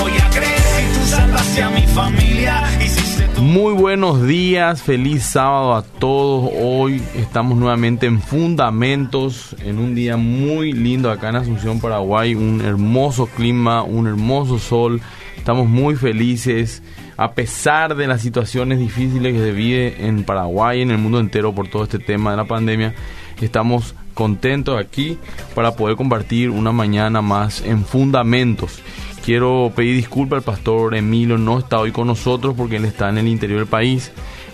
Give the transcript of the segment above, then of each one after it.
voy a creer si tú salvaste mi familia. Muy buenos días, feliz sábado a todos. Hoy estamos nuevamente en Fundamentos, en un día muy lindo acá en Asunción, Paraguay. Un hermoso clima, un hermoso sol. Estamos muy felices, a pesar de las situaciones difíciles que se vive en Paraguay, en el mundo entero por todo este tema de la pandemia. Estamos contentos aquí para poder compartir una mañana más en Fundamentos. Quiero pedir disculpas al pastor Emilio, no está hoy con nosotros porque él está en el interior del país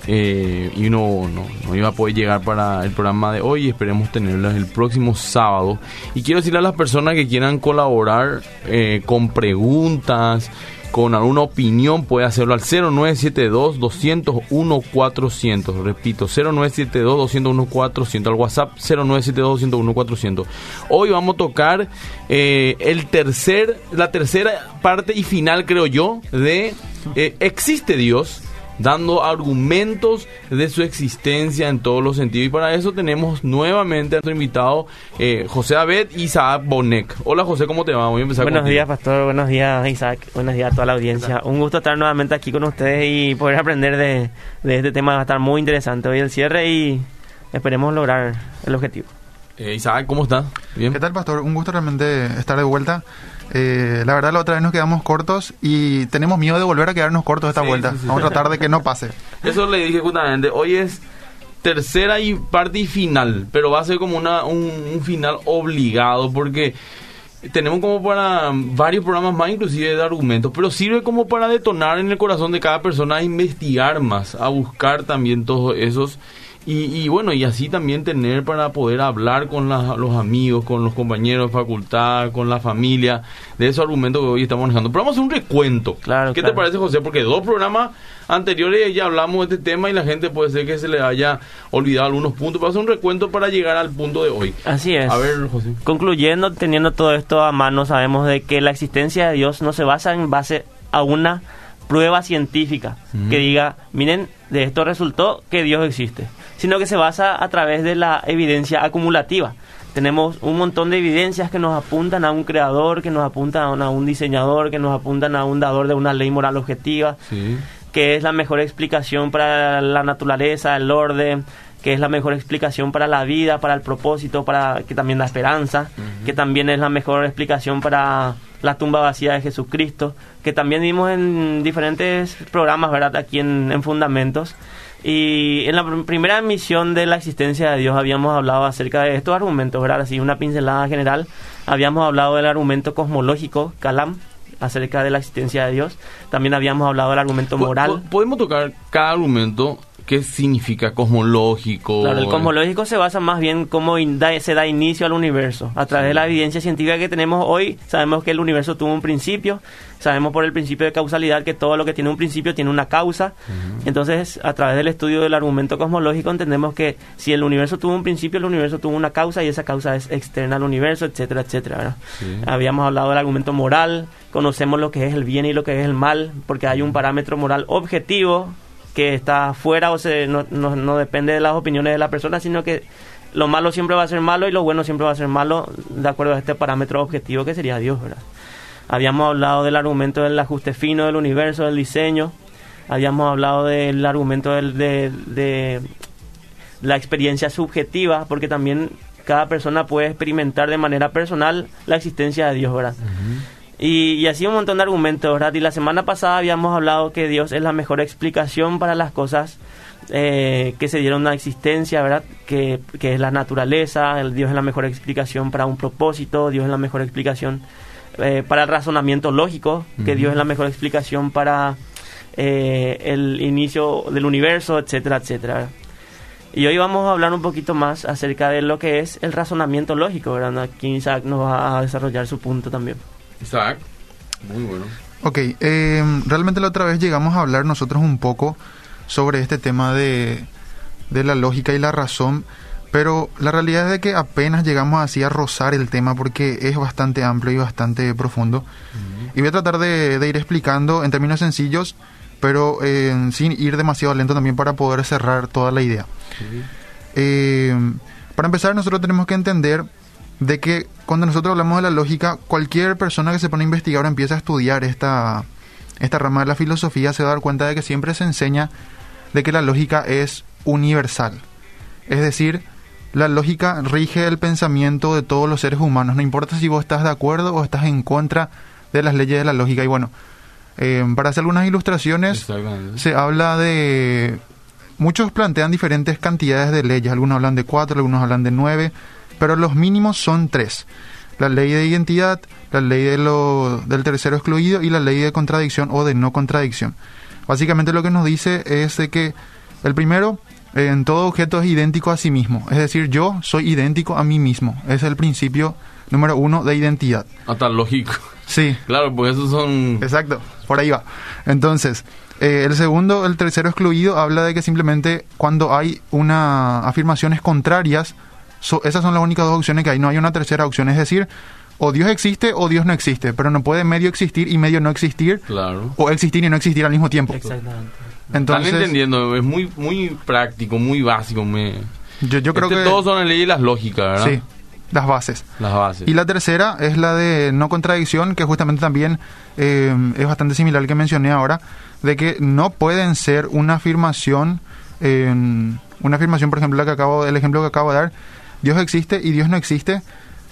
eh, y no, no, iba a poder llegar para el programa de hoy. Esperemos tenerlo el próximo sábado. Y quiero decirle a las personas que quieran colaborar eh, con preguntas, con alguna opinión puede hacerlo al 0972-201-400. Repito, 0972-201-400. Al WhatsApp 0972-201-400. Hoy vamos a tocar eh, el tercer, la tercera parte y final, creo yo, de eh, ¿Existe Dios? Dando argumentos de su existencia en todos los sentidos. Y para eso tenemos nuevamente a nuestro invitado eh, José Abed y Isaac Bonek. Hola José, ¿cómo te va? Voy a empezar Buenos días, Pastor. Buenos días, Isaac. Buenos días a toda la audiencia. Un gusto estar nuevamente aquí con ustedes y poder aprender de, de este tema. Va a estar muy interesante hoy el cierre y esperemos lograr el objetivo. Eh, Isaac, ¿cómo estás? ¿Bien? ¿Qué tal, Pastor? Un gusto realmente estar de vuelta. Eh, la verdad, la otra vez nos quedamos cortos y tenemos miedo de volver a quedarnos cortos esta vuelta. Vamos a tratar de que no pase. Eso le dije justamente. Hoy es tercera y parte y final, pero va a ser como una, un, final obligado porque tenemos como para varios programas más inclusive de argumentos, pero sirve como para detonar en el corazón de cada persona a investigar más, a buscar también todos esos y, bueno, y así también tener para poder hablar con los amigos, con los compañeros de facultad, con la familia, de esos argumentos que hoy estamos manejando. Pero vamos a hacer un recuento. Claro, ¿Qué te parece, José? Porque dos programas anteriores ya hablamos de este tema y la gente puede ser que se le haya olvidado algunos puntos. Vamos a hacer un recuento para llegar al punto de hoy. Así es. A ver, José. Concluyendo, teniendo todo esto a mano, sabemos de que la existencia de Dios no se basa en base a una prueba científica que diga, miren, de esto resultó que Dios existe sino que se basa a través de la evidencia acumulativa. Tenemos un montón de evidencias que nos apuntan a un creador, que nos apuntan a un diseñador, que nos apuntan a un dador de una ley moral objetiva, que es la mejor explicación para la naturaleza, el orden, que es la mejor explicación para la vida, para el propósito, para que también la esperanza, que también es la mejor explicación para la tumba vacía de Jesucristo, que también vimos en diferentes programas, ¿verdad? Aquí en, en Fundamentos. Y en la primera emisión de la existencia de Dios habíamos hablado acerca de estos argumentos, ¿verdad? Así una pincelada general. Habíamos hablado del argumento cosmológico, Kalam, acerca de la existencia de Dios. También habíamos hablado del argumento moral. ¿Podemos tocar cada argumento ¿Qué significa cosmológico? Claro, el cosmológico se basa más bien cómo se da inicio al universo. A través de la evidencia científica que tenemos hoy, sabemos que el universo tuvo un principio, sabemos por el principio de causalidad que todo lo que tiene un principio tiene una causa. Entonces, a través del estudio del argumento cosmológico entendemos que si el universo tuvo un principio, el universo tuvo una causa y esa causa es externa al universo, etcétera, etcétera. Habíamos hablado del argumento moral, conocemos lo que es el bien y lo que es el mal, porque hay un parámetro moral objetivo que está fuera o se, no, no, depende de las opiniones de la persona, sino que lo malo siempre va a ser malo y lo bueno siempre va a ser malo de acuerdo a este parámetro objetivo que sería Dios, ¿verdad? Habíamos hablado del argumento del ajuste fino del universo, del diseño, habíamos hablado del argumento del, de, de la experiencia subjetiva, porque también cada persona puede experimentar de manera personal la existencia de Dios, ¿verdad? Y, así un montón de argumentos, ¿verdad? Y la semana pasada habíamos hablado que Dios es la mejor explicación para las cosas eh, que se dieron una existencia, ¿verdad? Que, es la naturaleza, el Dios es la mejor explicación para un propósito, Dios es la mejor explicación eh, para el razonamiento lógico, que Dios es la mejor explicación para eh, el inicio del universo, etcétera, etcétera. Y hoy vamos a hablar un poquito más acerca de lo que es el razonamiento lógico, ¿verdad? Aquí Isaac nos va a desarrollar su punto también. Isaac, muy bueno. Ok, eh, realmente la otra vez llegamos a hablar nosotros un poco sobre este tema de, de la lógica y la razón, pero la realidad es de que apenas llegamos así a rozar el tema porque es bastante amplio y bastante profundo. Y voy a tratar de, ir explicando en términos sencillos, pero eh, sin ir demasiado lento también para poder cerrar toda la idea. Eh, para empezar, nosotros tenemos que entender de que cuando nosotros hablamos de la lógica, cualquier persona que se pone a investigar o empieza a estudiar esta, esta rama de la filosofía se va a dar cuenta de que siempre se enseña de que la lógica es universal. Es decir, la lógica rige el pensamiento de todos los seres humanos, no importa si vos estás de acuerdo o estás en contra de las leyes de la lógica. Y bueno, eh, para hacer algunas ilustraciones, se habla de... Muchos plantean diferentes cantidades de leyes, algunos hablan de cuatro, algunos hablan de nueve, pero los mínimos son tres. La ley de identidad, la ley de lo, del tercero excluido y la ley de contradicción o de no contradicción. Básicamente lo que nos dice es de que el primero, en todo objeto es idéntico a sí mismo, es decir, yo soy idéntico a mí mismo. Es el principio número uno de identidad. Hasta lógico. Sí, Claro, porque esos son... Exacto, por ahí va. Entonces, eh, el segundo, el tercero excluido, habla de que simplemente cuando hay una afirmaciones contrarias, so- esas son las únicas dos opciones que hay, no hay una tercera opción, es decir, o Dios existe o Dios no existe, pero no puede medio existir y medio no existir, Claro. o existir y no existir al mismo tiempo. Exactamente. Entonces, Están entendiendo, es muy muy práctico, muy básico. Me... yo, yo creo Este, que... Todos son las leyes las lógicas, ¿verdad? Sí, las bases. Las bases. Y la tercera es la de no contradicción, que justamente también eh, es bastante similar al que mencioné ahora, de que no pueden ser una afirmación, eh, una afirmación, por ejemplo, la que acabo, el ejemplo que acabo de dar, Dios existe y Dios no existe,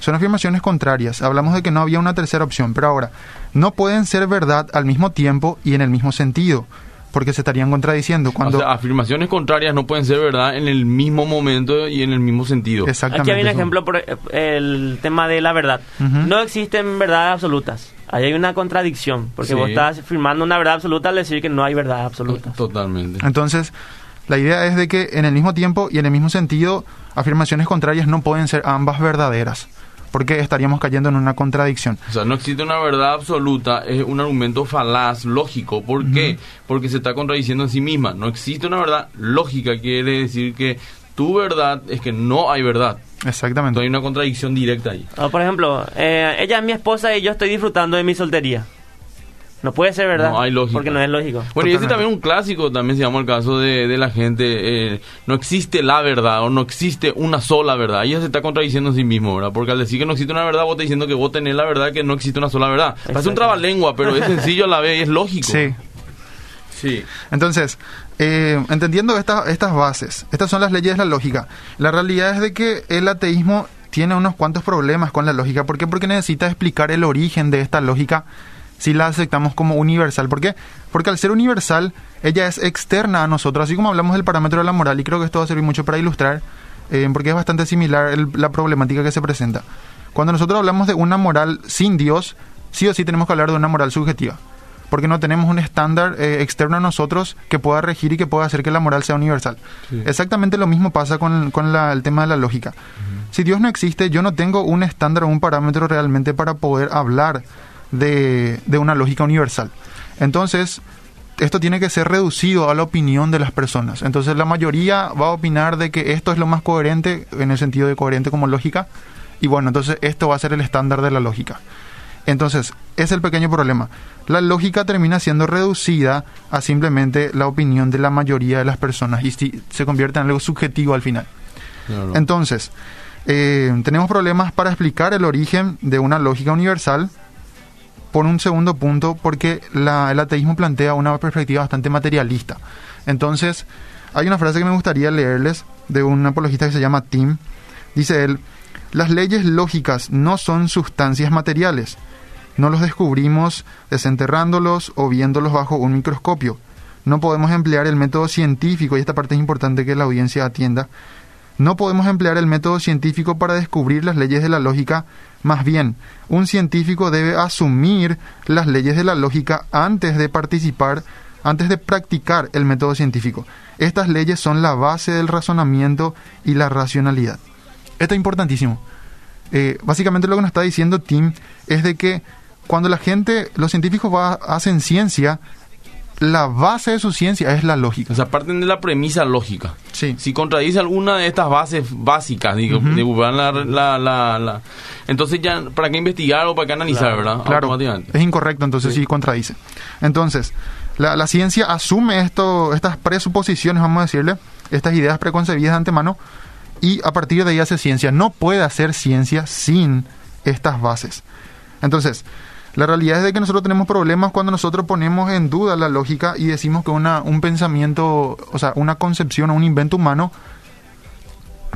son afirmaciones contrarias. Hablamos de que no había una tercera opción, pero ahora, no pueden ser verdad al mismo tiempo y en el mismo sentido, porque se estarían contradiciendo cuando... O sea, afirmaciones contrarias no pueden ser verdad en el mismo momento y en el mismo sentido. exactamente. Aquí hay un ejemplo por eh, el tema de la verdad. No existen verdades absolutas. Ahí hay una contradicción, porque Sí. vos estás firmando una verdad absoluta al decir que no hay verdad absoluta. Totalmente. Entonces, la idea es de que en el mismo tiempo y en el mismo sentido, afirmaciones contrarias no pueden ser ambas verdaderas, porque estaríamos cayendo en una contradicción. O sea, no existe una verdad absoluta, es un argumento falaz, lógico. ¿Por qué? Porque se está contradiciendo en sí misma. No existe una verdad lógica, quiere decir que tu verdad es que no hay verdad. Exactamente. Entonces hay una contradicción directa ahí. O, por ejemplo, eh, ella es mi esposa y yo estoy disfrutando de mi soltería. No puede ser verdad. No hay lógica. Porque no es lógico. Bueno, y ese también es un clásico, también se llama el caso de, de la gente, eh, no existe la verdad o no existe una sola verdad. Ella se está contradiciendo en sí mismo, ¿verdad? Porque al decir que no existe una verdad, vos estás diciendo que vos tenés la verdad que no existe una sola verdad. Parece un trabalengua, pero es sencillo a la vez y es lógico. Sí. Sí. Entonces, eh, entendiendo esta- estas bases, estas son las leyes de la lógica. La realidad es de que el ateísmo tiene unos cuantos problemas con la lógica. ¿Por qué? Porque necesita explicar el origen de esta lógica si la aceptamos como universal. ¿Por qué? Porque al ser universal, ella es externa a nosotros, así como hablamos del parámetro de la moral, y creo que esto va a servir mucho para ilustrar, eh, porque es bastante similar el- la problemática que se presenta. Cuando nosotros hablamos de una moral sin Dios, sí o sí tenemos que hablar de una moral subjetiva porque no tenemos un estándar eh, externo a nosotros que pueda regir y que pueda hacer que la moral sea universal. Sí. Exactamente lo mismo pasa con, con la- el tema de la lógica. Si Dios no existe, yo no tengo un estándar o un parámetro realmente para poder hablar de, de una lógica universal. Entonces, esto tiene que ser reducido a la opinión de las personas. Entonces, la mayoría va a opinar de que esto es lo más coherente, en el sentido de coherente como lógica, y bueno, entonces esto va a ser el estándar de la lógica. Entonces, es el pequeño problema. La lógica termina siendo reducida a simplemente la opinión de la mayoría de las personas y si- se convierte en algo subjetivo al final. Entonces, eh, tenemos problemas para explicar el origen de una lógica universal. Por un segundo punto, porque el ateísmo plantea una perspectiva bastante materialista. Entonces, hay una frase que me gustaría leerles de un apologista que se llama Tim. Dice él, las leyes lógicas no son sustancias materiales. No los descubrimos desenterrándolos o viéndolos bajo un microscopio. No podemos emplear el método científico, y esta parte es importante que la audiencia atienda, no podemos emplear el método científico para descubrir las leyes de la lógica, más bien, un científico debe asumir las leyes de la lógica antes de participar, antes de practicar el método científico. Estas leyes son la base del razonamiento y la racionalidad. Esto es importantísimo. Eh, básicamente lo que nos está diciendo Tim es de que cuando la gente, los científicos va- hacen ciencia, la base de su ciencia es la lógica. O sea, parten de la premisa lógica. Sí. Si contradice alguna de estas bases básicas, digo, buscar la, la, la- la- entonces ya, ¿para qué investigar o para qué analizar, Claro, verdad? Claro, Automáticamente. es incorrecto, entonces sí, contradice. Entonces, la, la ciencia asume esto, estas presuposiciones, vamos a decirle, estas ideas preconcebidas de antemano, y a partir de ahí hace ciencia. No puede hacer ciencia sin estas bases. Entonces, la realidad es de que nosotros tenemos problemas cuando nosotros ponemos en duda la lógica y decimos que una, un pensamiento, o sea, una concepción o un invento humano,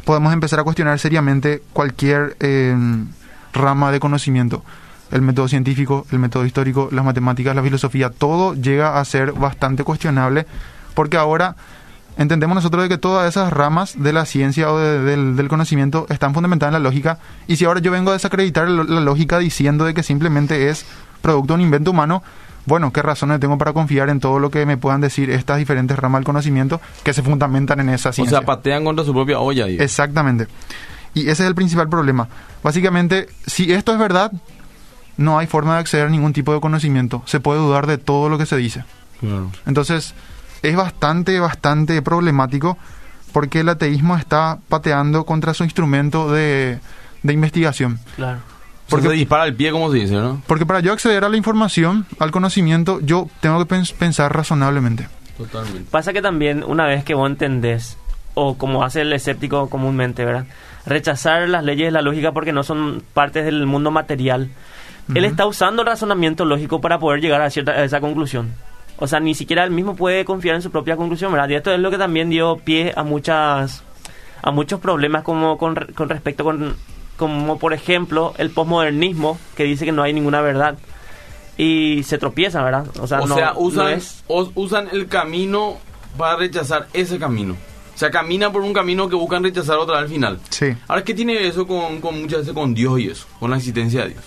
podemos empezar a cuestionar seriamente cualquier eh, rama de conocimiento. El método científico, el método histórico, las matemáticas, la filosofía, todo llega a ser bastante cuestionable porque ahora entendemos nosotros de que todas esas ramas de la ciencia o de- del, del conocimiento están fundamentadas en la lógica. Y si ahora yo vengo a desacreditar la, lógica diciendo de que simplemente es producto de un invento humano, bueno, ¿qué razones tengo para confiar en todo lo que me puedan decir estas diferentes ramas del conocimiento que se fundamentan en esa O ciencia? sea, patean contra su propia olla. digo. Exactamente. Y ese es el principal problema. Básicamente, si esto es verdad, no hay forma de acceder a ningún tipo de conocimiento. Se puede dudar de todo lo que se dice. Claro. Entonces, es bastante, bastante problemático porque el ateísmo está pateando contra su instrumento de, de investigación. Claro. Porque se dispara el pie, como se dice, ¿no? Porque para yo acceder a la información, al conocimiento, yo tengo que pens- pensar razonablemente. Totalmente. Pasa que también una vez que vos entendés, o como hace el escéptico comúnmente, ¿verdad? Rechazar las leyes de la lógica porque no son partes del mundo material. Él está usando el razonamiento lógico para poder llegar a, cierta, a esa conclusión. O sea, ni siquiera él mismo puede confiar en su propia conclusión, ¿verdad? Y esto es lo que también dio pie a muchas a muchos problemas como con, con respecto con como por ejemplo el posmodernismo que dice que no hay ninguna verdad y se tropieza, ¿verdad? O sea, O no, sea, no usan, es- os- usan el camino para rechazar ese camino. O sea, caminan por un camino que buscan rechazar otra vez al final. Sí. Ahora, ¿qué tiene eso con, con muchas veces con Dios y eso? Con la existencia de Dios.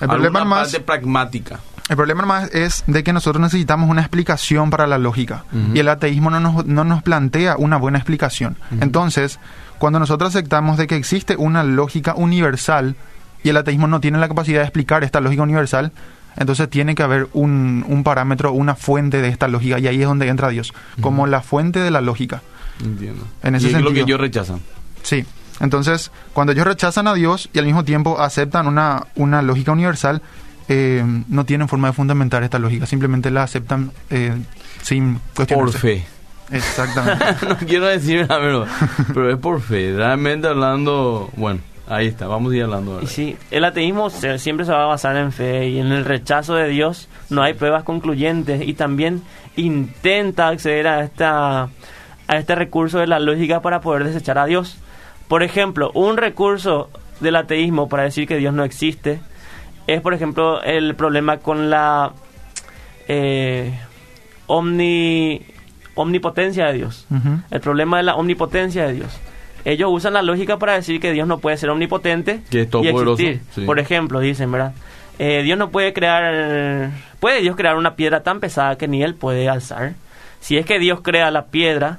El problema más... parte pragmática. El problema más es de que nosotros necesitamos una explicación para la lógica y el ateísmo no nos, no nos plantea una buena explicación. Entonces, cuando nosotros aceptamos de que existe una lógica universal y el ateísmo no tiene la capacidad de explicar esta lógica universal, entonces tiene que haber un, un parámetro, una fuente de esta lógica y ahí es donde entra Dios, como la fuente de la lógica. Entiendo. En ese y es lo que sentido. ellos rechazan. Sí. Entonces, cuando ellos rechazan a Dios y al mismo tiempo aceptan una, una lógica universal, eh, no tienen forma de fundamentar esta lógica, simplemente la aceptan eh, sin Por cuestionarse. fe. Exactamente. no quiero decir la verdad, pero es por fe. Realmente hablando, bueno, ahí está, vamos a ir hablando. Y ¿verdad? sí, el ateísmo se- siempre se va a basar en fe y en el rechazo de Dios no hay pruebas concluyentes y también intenta acceder a esta a este recurso de la lógica para poder desechar a Dios. Por ejemplo, un recurso del ateísmo para decir que Dios no existe es, por ejemplo, el problema con la eh, omni, omnipotencia de Dios. El problema de la omnipotencia de Dios. Ellos usan la lógica para decir que Dios no puede ser omnipotente Que es y todopoderoso, existir. sí. Por ejemplo, dicen, ¿verdad? Eh, Dios no puede crear... ¿Puede Dios crear una piedra tan pesada que ni Él puede alzar? Si es que Dios crea la piedra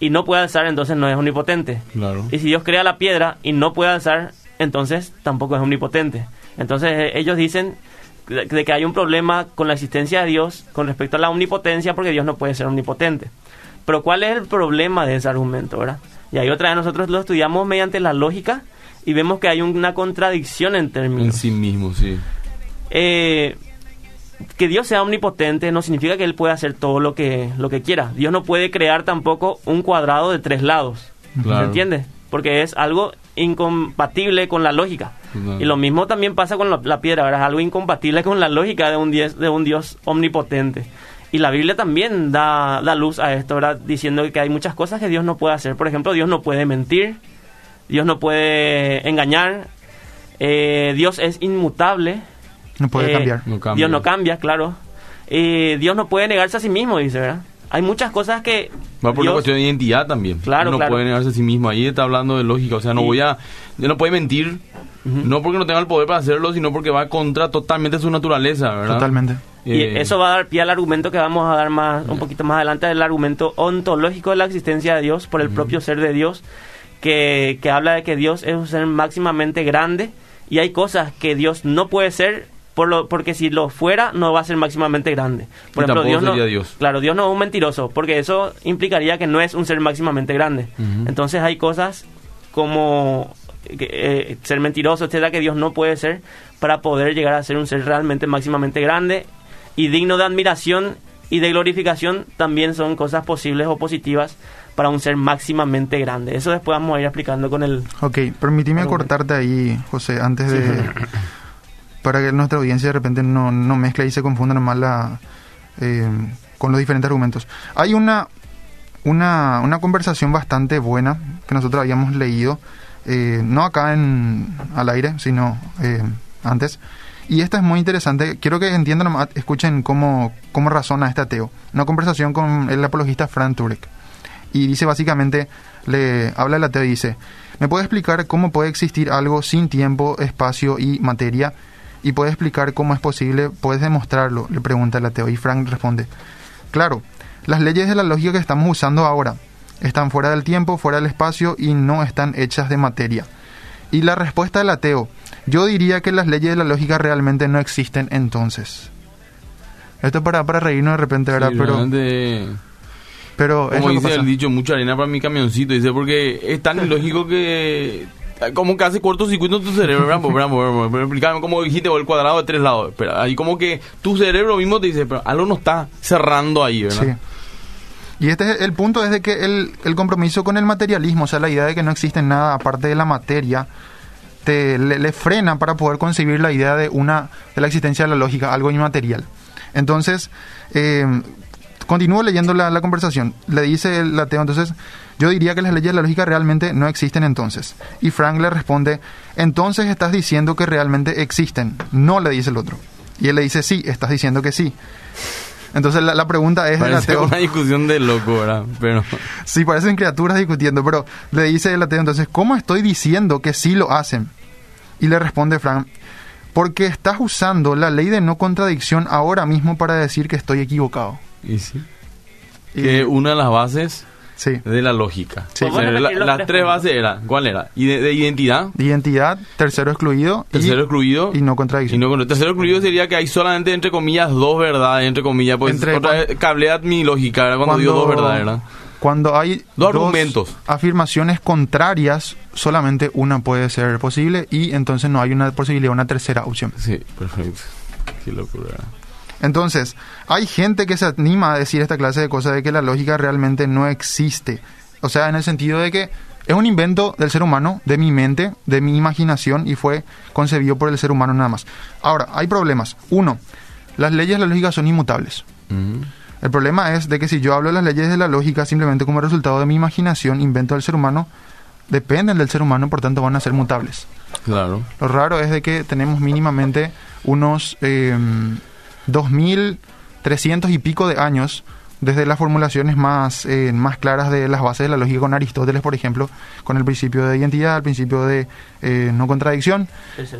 y no puede alzar, entonces no es omnipotente. Claro. Y si Dios crea la piedra y no puede alzar, entonces tampoco es omnipotente. Entonces eh, ellos dicen de, que hay un problema con la existencia de Dios con respecto a la omnipotencia porque Dios no puede ser omnipotente. Pero ¿cuál es el problema de ese argumento, verdad? Y ahí otra vez nosotros lo estudiamos mediante la lógica y vemos que hay una contradicción en En términos. sí mismo, sí. Eh, que Dios sea omnipotente no significa que Él pueda hacer todo lo que, lo que quiera. Dios no puede crear tampoco un cuadrado de tres lados. Claro. ¿Se entiende? Porque es algo incompatible con la lógica. Y lo mismo también pasa con la, la piedra, ¿verdad? Es algo incompatible con la lógica de un, dios, de un Dios omnipotente. Y la Biblia también da, da luz a esto, ¿verdad? Diciendo que hay muchas cosas que Dios no puede hacer. Por ejemplo, Dios no puede mentir, Dios no puede engañar, eh, Dios es inmutable. No puede Eh, cambiar. No cambia. Dios no cambia, claro. Eh, Dios no puede negarse a sí mismo, dice, ¿verdad? Hay muchas cosas que... Va por una Dios- cuestión de identidad también. Claro, claro. puede negarse a sí mismo. Ahí está hablando de lógica. O sea, no voy a. Yo no puede mentir. No porque no tenga el poder para hacerlo, sino porque va contra totalmente su naturaleza, ¿verdad? Totalmente. Y Eh, eso va a dar pie al argumento que vamos a dar más un poquito más adelante, el argumento ontológico de la existencia de Dios por el propio ser de Dios, que, que habla de que Dios es un ser máximamente grande y hay cosas que Dios no puede ser por lo, porque si lo fuera no va a ser máximamente grande. Por Y tampoco Dios no, Dios. claro, Dios no es un mentiroso, porque eso implicaría que no es un ser máximamente grande. Entonces hay cosas como eh, ser mentiroso, etcétera, que Dios no puede ser para poder llegar a ser un ser realmente máximamente grande y digno de admiración y de glorificación también son cosas posibles o positivas para un ser máximamente grande. Eso después vamos a ir explicando con el... Ok, permíteme cortarte ahí, José, antes de... para que nuestra audiencia de repente no, no mezcle y se confunda nomás la, eh, con los diferentes argumentos. Hay una, una, una conversación bastante buena que nosotros habíamos leído, eh, no acá en, al aire, sino eh, antes. Y esta es muy interesante. Quiero que entiendan, escuchen cómo, cómo razona este ateo. Una conversación con el apologista Frank Turek. Y dice básicamente, le habla el ateo y dice, ¿me puede explicar cómo puede existir algo sin tiempo, espacio y materia? ¿Y puede explicar cómo es posible? ¿Puedes demostrarlo? Le pregunta el ateo. Y Frank responde, claro, las leyes de la lógica que estamos usando ahora están fuera del tiempo, fuera del espacio y no están hechas de materia. Y la respuesta del ateo, yo diría que las leyes de la lógica realmente no existen entonces. Esto para, para reírnos de repente, ¿verdad? Sí, pero, realmente, pero como dice pasa. el dicho, mucha arena para mi camioncito. Dice, porque es tan ilógico que... Como que hace cortocircuito en tu cerebro, ¿verdad? Pues, pero explícame cómo dijiste, o el cuadrado de tres lados. Pero ahí como que tu cerebro mismo te dice, pero algo no está cerrando ahí, ¿verdad? Sí. Y este es el punto es de que el, el compromiso con el materialismo, o sea, la idea de que no existe nada aparte de la materia, te, le, le frena para poder concebir la idea de una de la existencia de la lógica, algo inmaterial. Entonces, eh, continúo leyendo la, la conversación. Le dice el ateo, entonces, yo diría que las leyes de la lógica realmente no existen entonces. Y Frank le responde, entonces estás diciendo que realmente existen. No le dice el otro. Y él le dice, sí, estás diciendo que sí. Entonces la, la pregunta es Parece ateo. una discusión de loco, ¿verdad? Pero... Sí, parecen criaturas discutiendo, pero le dice el ateo entonces, ¿cómo estoy diciendo que sí lo hacen? Y le responde Frank, porque estás usando la ley de no contradicción ahora mismo para decir que estoy equivocado. Y sí. Y- Que una de las bases Sí. de la lógica. Sí. La- repetir los las tres bases eran, ¿cuál era? Y de, de identidad, Identidad, tercero excluido. y- tercero excluido. Y no contradicción. Y no con- tercero excluido sería que hay solamente entre comillas dos verdades, entre comillas, pues Entre otra cuan- vez cablea mi lógica, ¿verdad? Cuando, digo dos verdades, ¿verdad? Cuando hay Dos argumentos. afirmaciones contrarias, solamente una puede ser posible y entonces no hay una posibilidad, una tercera opción. Sí, perfecto. Qué locura. Entonces, hay gente que se anima a decir esta clase de cosas de que la lógica realmente no existe. O sea, en el sentido de que es un invento del ser humano, de mi mente, de mi imaginación y fue concebido por el ser humano nada más. Ahora, hay problemas. Uno, las leyes de la lógica son inmutables. El problema es de que si yo hablo de las leyes de la lógica simplemente como resultado de mi imaginación, invento del ser humano, dependen del ser humano, por tanto van a ser mutables. Claro. Lo raro es de que tenemos mínimamente unos eh, 2.300 y pico de años desde las formulaciones más, eh, más claras de las bases de la lógica con Aristóteles, por ejemplo, con el principio de identidad, el principio de eh, no contradicción,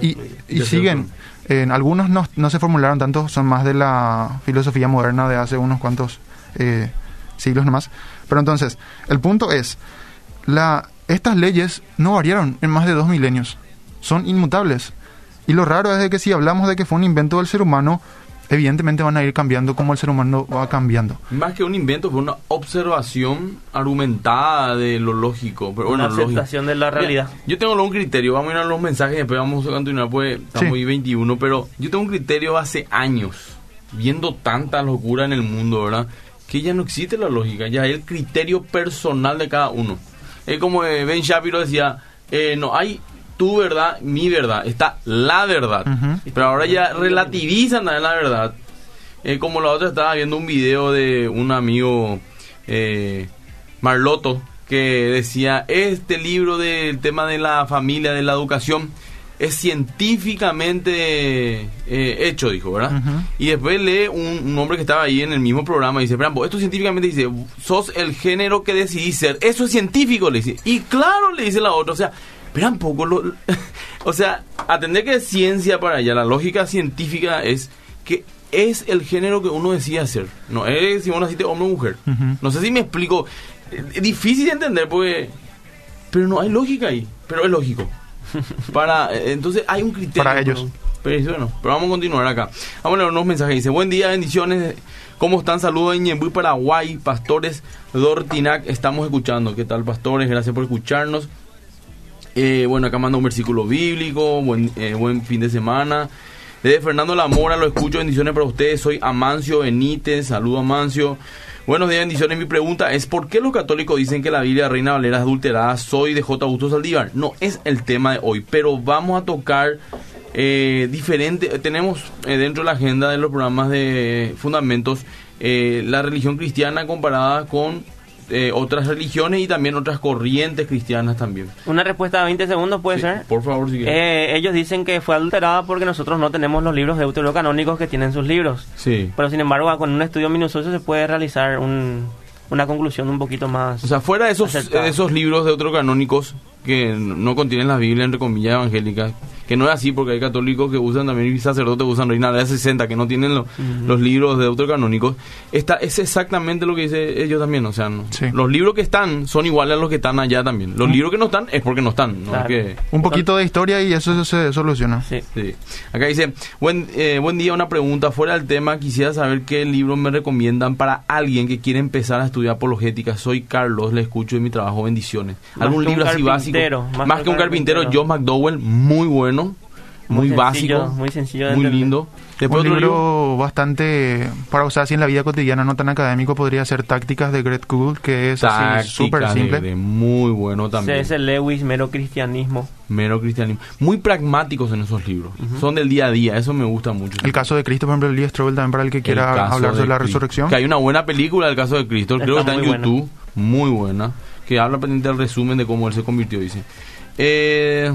y, siguen. En algunos no, no se formularon tanto, son más de la filosofía moderna de hace unos cuantos eh, siglos nomás. Pero entonces, el punto es, la, estas leyes no variaron en más de dos milenios, son inmutables. Y lo raro es de que si hablamos de que fue un invento del ser humano, evidentemente van a ir cambiando como el ser humano va cambiando. Más que un invento, fue una observación argumentada de lo lógico. Pero Una bueno, lógico. aceptación de la realidad. Mira, yo tengo un criterio, vamos a ir a los mensajes, después vamos a continuar, pues estamos Sí. hoy 21, pero yo tengo un criterio hace años, viendo tanta locura en el mundo, ¿verdad? Que ya no existe la lógica, ya hay el criterio personal de cada uno. Es como eh, Ben Shapiro decía, eh, no hay tu verdad, mi verdad, está la verdad. Ujú. Pero ahora ya relativizan la verdad. Eh, como la otra estaba viendo un video de un amigo eh, Marloto que decía, este libro del tema de la familia, de la educación, es científicamente eh, hecho, dijo, ¿verdad? Ujú. Y después lee un, un hombre que estaba ahí en el mismo programa y dice, Brambo, esto científicamente dice, sos el género que decidís ser, eso es científico, le dice. Y claro, le dice la otra, o sea, espera un poco, lo- o sea, atender que es ciencia para allá, la lógica científica es que es el género que uno decide hacer, no es si uno naciste hombre o mujer. No sé si me explico, es difícil de entender porque, pero no hay lógica ahí, pero es lógico. Para, entonces hay un criterio. Para ellos. Pero, pero bueno, pero vamos a continuar acá. Vamos a leer unos mensajes. Dice, buen día, bendiciones. ¿Cómo están? Saludos en Ñembuy, Paraguay. Pastores Dortinac, estamos escuchando. ¿Qué tal, pastores? Gracias por escucharnos. Eh, bueno, acá manda un versículo bíblico. Buen, eh, buen fin de semana. Desde Fernando Lamora lo escucho. Bendiciones para ustedes. Soy Amancio Benítez. Saludo Amancio. Buenos días, bendiciones. Mi pregunta es, ¿por qué los católicos dicen que la Biblia Reina Valera es adulterada? Soy de J. Augusto Saldívar. No es el tema de hoy, pero vamos a tocar eh, diferente. Tenemos eh, dentro de la agenda de los programas de fundamentos eh, la religión cristiana comparada con eh, otras religiones y también otras corrientes cristianas también. Una respuesta de 20 segundos puede Sí, ser. Por favor, si. Eh, ellos dicen que fue adulterada porque nosotros no tenemos los libros deuterocanónicos que tienen sus libros. Sí. Pero sin embargo, con un estudio minucioso se puede realizar un- una conclusión un poquito más. O sea, fuera de esos, acertada. esos libros de otros canónicos que no contienen la Biblia, entre comillas, evangélicas, que no es así porque hay católicos que usan también y sacerdotes que usan Reina Valera 60, que no tienen lo- los libros de otros canónicos. Está, es exactamente lo que dice ellos también. O sea, no- Sí. los libros que están son iguales a los que están allá también. Los libros que no están es porque no están. No es Claro. que, Un poquito de historia y eso se soluciona. Sí. Sí. Acá dice, buen, eh, buen día, una pregunta. Fuera del tema, quisiera saber qué libro me recomiendan para alguien que quiere empezar a estudiar apologética. Soy Carlos, le escucho en mi trabajo, bendiciones. ¿Algún libro así básico? Carpintero, Más, que un carpintero, John McDowell, muy bueno, muy, Muy sencillo, básico, muy sencillo de muy entender. lindo. Después un otro libro, libro, bastante para usar así en la vida cotidiana, no tan académico, podría ser Tácticas de Greg Gould, que es súper de- simple. de muy bueno también. C.S. Lewis, mero cristianismo. Mero cristianismo. Muy pragmáticos en esos libros. Son del día a día, eso me gusta mucho. El caso de Cristo, por ejemplo, Lee Strobel también para el que quiera hablar de sobre la resurrección. Que hay una buena película del caso de Cristo, creo que Está está en buena. Muy buena, que habla pendiente del resumen de cómo él se convirtió, dice. Eh,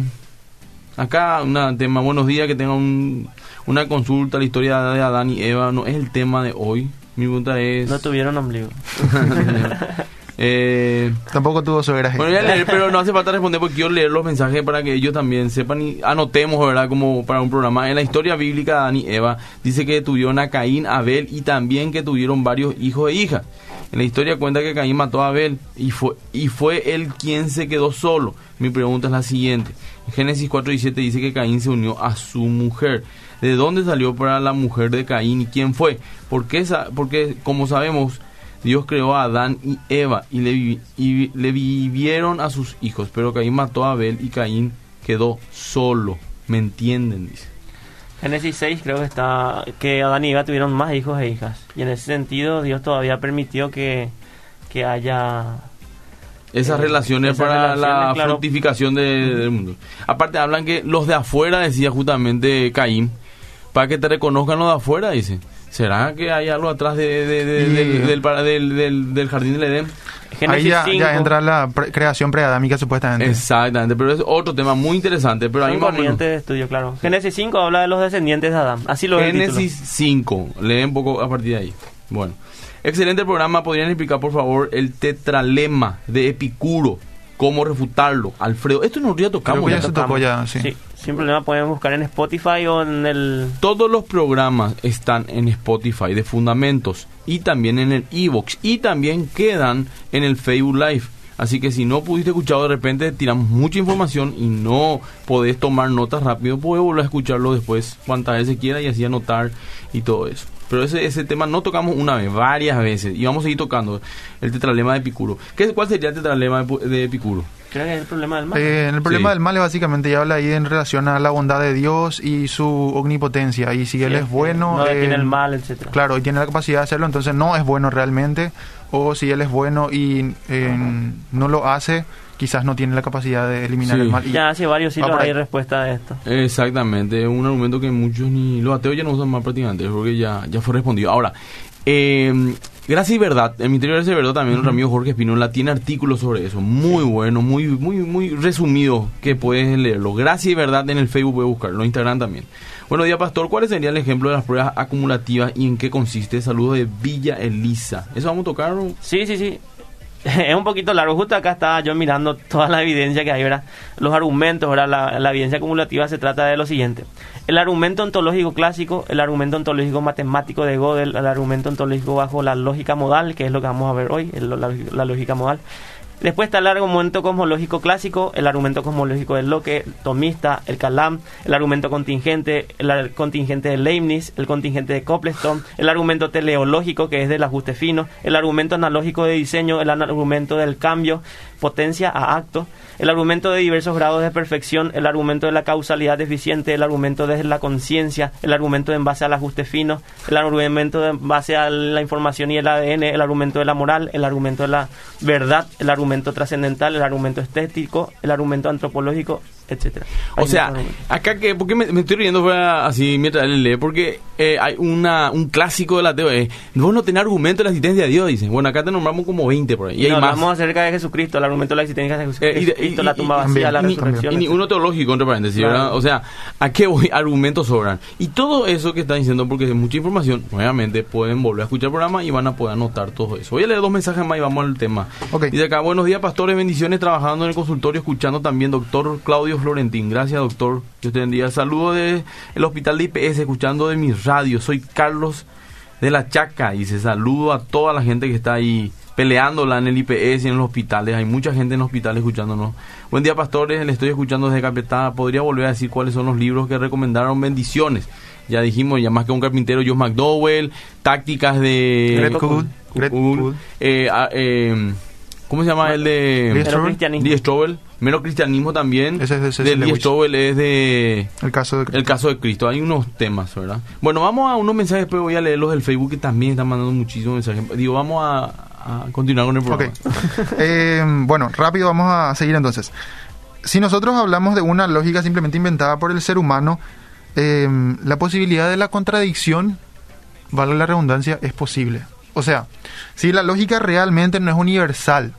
acá un tema, buenos días, que tenga un, una consulta, la historia de Adán y Eva, no es el tema de hoy. Mi pregunta es... No tuvieron ombligo. eh, Tampoco tuvo soberas. bueno, voy a leer, pero no hace falta responder porque quiero leer los mensajes para que ellos también sepan y anotemos, ¿verdad? Como para un programa. En la historia bíblica, Adán y Eva dice que tuvieron a Caín, Abel y también que tuvieron varios hijos e hijas. En la historia cuenta que Caín mató a Abel y fue, y fue él quien se quedó solo. Mi pregunta es la siguiente. En Génesis 4 y 7 dice que Caín se unió a su mujer. ¿De dónde salió para la mujer de Caín y quién fue? Porque, porque como sabemos, Dios creó a Adán y Eva y le, y le vivieron a sus hijos, pero Caín mató a Abel y Caín quedó solo. ¿Me entienden? Dice. Génesis 6 creo que está que Adán y Eva tuvieron más hijos e hijas. Y en ese sentido Dios todavía permitió que, que haya... Esas Eh, relaciones esas para la claro. fructificación de- del mundo. Aparte hablan que los de afuera, decía justamente Caín, para que te reconozcan los de afuera, dice. ¿Será que hay algo atrás de, de- de- Y- del, del, del- del- del jardín del Edén? Génesis Ahí ya, 5 ya entra la pre- creación preadámica supuestamente. Exactamente, pero es otro tema muy interesante. Pero ahí son más corrientes de estudio, claro. Génesis 5 habla de los descendientes de Adán. Así lo. Génesis 5. Lee un poco a partir de ahí. Bueno. Excelente programa. ¿Podrían explicar, por favor, el tetralema de Epicuro? ¿Cómo refutarlo? Alfredo, esto nos ya Creo tocamos. que ya ya se tocamos. tocó ya, sí. Sí, sin problema pueden buscar en Spotify o en el... Todos los programas están en Spotify de Fundamentos y también en el Evox y también quedan en el Facebook Live. Así que si no pudiste escuchar de repente tiramos mucha información y no podés tomar notas rápido, puedes volver a escucharlo después cuantas veces quiera y así anotar y todo eso. Pero ese, ese tema no tocamos una vez, varias veces y vamos a seguir tocando el tetralema de Epicuro. ¿Qué, ¿Cuál sería el tetralema de, de Epicuro? Creo que es el problema del mal. Eh, en el problema Sí. del mal es básicamente ya habla ahí en relación a la bondad de Dios y su omnipotencia. Y si él Sí, es bueno, No eh, el mal, etcétera. claro, y tiene la capacidad de hacerlo, entonces no es bueno realmente. O si él es bueno y eh, no lo hace, quizás no tiene la capacidad de eliminar Sí. el mal. Y Ya hace varios siglos hay respuesta a esto. Exactamente, un argumento que muchos ni los ateos ya no usan más prácticamente, porque ya, ya fue respondido. Ahora, eh, Gracia y Verdad, el Ministerio de Gracia y Verdad también nuestro amigo Jorge Espinola tiene artículos sobre eso, muy bueno, muy muy muy resumido que puedes leerlo. Gracia y Verdad en el Facebook puedes buscarlo, en Instagram también. Buenos días, Pastor. ¿Cuál sería el ejemplo de las pruebas acumulativas y en qué consiste? Saludos de Villa Elisa. ¿Eso vamos a tocar? o? Sí, sí, sí. Es un poquito largo. Justo acá estaba yo mirando toda la evidencia que hay, ¿verdad? Los argumentos, ¿verdad? La, evidencia acumulativa se trata de lo siguiente. El argumento ontológico clásico, el argumento ontológico matemático de Gödel, el argumento ontológico bajo la lógica modal, que es lo que vamos a ver hoy, la lógica modal, Después está el argumento cosmológico clásico, el argumento cosmológico del Locke, tomista, el Kalam, el argumento contingente, el contingente de Leibniz, el contingente de Copleston, el argumento teleológico que es del ajuste fino, el argumento analógico de diseño, el argumento del cambio, potencia a acto, el argumento de diversos grados de perfección, el argumento de la causalidad deficiente, el argumento de la conciencia, el argumento en base al ajuste fino, el argumento en base a la información y el ADN, el argumento de la moral, el argumento de la verdad, el argumento trascendental, el argumento estético, el argumento antropológico, etcétera. O sea, acá que, porque me, estoy riendo así mientras él lee, porque eh, hay una, un clásico de la teoría, eh, vos no tenés argumento de la existencia de Dios, dicen. Bueno, acá te nombramos como 20 por ahí. Y, hay más. hablamos acerca de Jesucristo, el argumento de la existencia de Jesucristo, eh, y, la tumba vacía, la resurrección. Y ni uno teológico, entre paréntesis, ¿verdad? O sea, ¿a qué voy? Argumentos sobran. Y todo eso que está diciendo, porque es mucha información, obviamente pueden volver a escuchar el programa y van a poder anotar todo eso. Voy a leer dos mensajes más y vamos al tema. Okay. Dice acá, buenos días, pastores, bendiciones, trabajando en el consultorio, escuchando también doctor Claudio Florentín. Gracias, doctor. Yo te bendiga. Saludo del el hospital de IPS, escuchando de mi radio. Soy Carlos de la Chaca y se saludo a toda la gente que está ahí peleándola en el IPS y en los hospitales. Hay mucha gente en los hospitales escuchándonos. Buen día, pastores. Le estoy escuchando desde Capetada. ¿Podría volver a decir cuáles son los libros que recomendaron? Bendiciones. Ya dijimos, ya más que un carpintero, Josh McDowell, tácticas de... Red Eh, eh, ¿Cómo se llama el de... Lee Strobel. Mero cristianismo también. Ese es de de Lee es de... El caso de Cristo. El caso de Cristo. Hay unos temas, ¿verdad? Bueno, vamos a unos mensajes, después voy a leerlos del Facebook que también están mandando muchísimos mensajes. Digo, vamos a, a continuar con el programa. Okay. eh, bueno, rápido vamos a seguir entonces. Si nosotros hablamos de una lógica simplemente inventada por el ser humano, eh, la posibilidad de la contradicción, vale la redundancia, es posible. O sea, si la lógica realmente no es universal